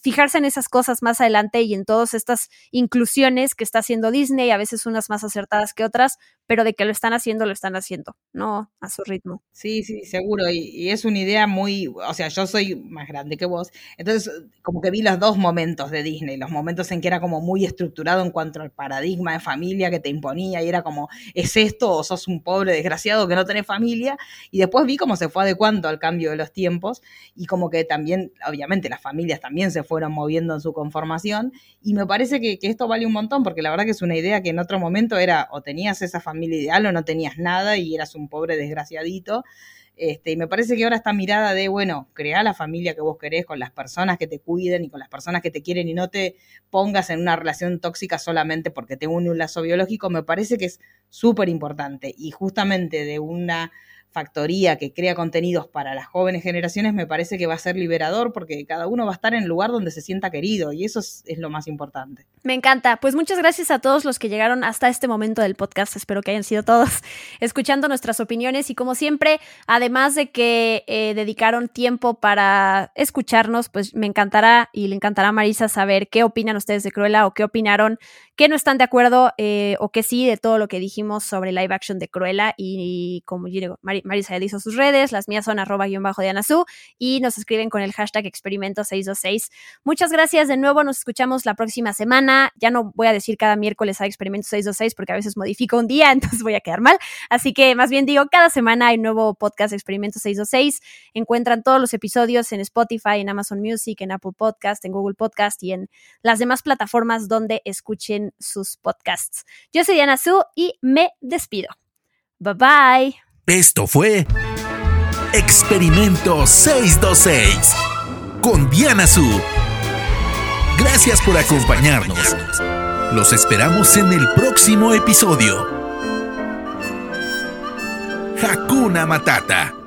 fijarse en esas cosas más adelante y en todas estas inclusiones que está haciendo Disney, a veces unas más acertadas que otras, pero de que lo están haciendo, lo están haciendo, ¿no? A su ritmo. Sí, sí, seguro. Y, es una idea muy, o sea, yo soy más grande que vos, entonces como que vi los dos momentos de Disney, los momentos en que era como muy estructurado en cuanto al paradigma de familia que te imponía y era como, ¿es esto o sos un pobre desgraciado que no tenés familia? Y después vi cómo se fue adecuando al cambio de los tiempos y como que también obviamente las familias también se fueron moviendo en su conformación y me parece que, que, esto vale un montón porque la verdad que es una idea que en otro momento era o tenías esa familia ideal o no tenías nada y eras un pobre desgraciadito. Este, y me parece que ahora esta mirada de, bueno, crea la familia que vos querés con las personas que te cuiden y con las personas que te quieren y no te pongas en una relación tóxica solamente porque te une un lazo biológico, me parece que es súper importante. Y justamente de una factoría que crea contenidos para las jóvenes generaciones, me parece que va a ser liberador porque cada uno va a estar en el lugar donde se sienta querido y eso es, lo más importante. Me encanta. Pues muchas gracias a todos los que llegaron hasta este momento del podcast. Espero que hayan sido todos escuchando nuestras opiniones y como siempre, además de que eh, dedicaron tiempo para escucharnos, pues me encantará y le encantará a Marisa saber qué opinan ustedes de Cruella o qué opinaron, qué no están de acuerdo eh, o qué sí de todo lo que dijimos sobre live action de Cruella y, como yo digo, Mar Marisa hizo sus redes, las mías son arroba guion bajo de Anazú y nos escriben con el hashtag experimento 626. Muchas gracias de nuevo, nos escuchamos la próxima semana. Ya no voy a decir cada miércoles hay experimento 626 porque a veces modifico un día, entonces voy a quedar mal. Así que más bien digo, cada semana hay nuevo podcast experimento 626. Encuentran todos los episodios en Spotify, en Amazon Music, en Apple Podcast, en Google Podcast y en las demás plataformas donde escuchen sus podcasts. Yo soy Diana Su y me despido. Bye bye. Esto fue Experimento 626 con Diana Su. Gracias por acompañarnos. Los esperamos en el próximo episodio. Hakuna Matata.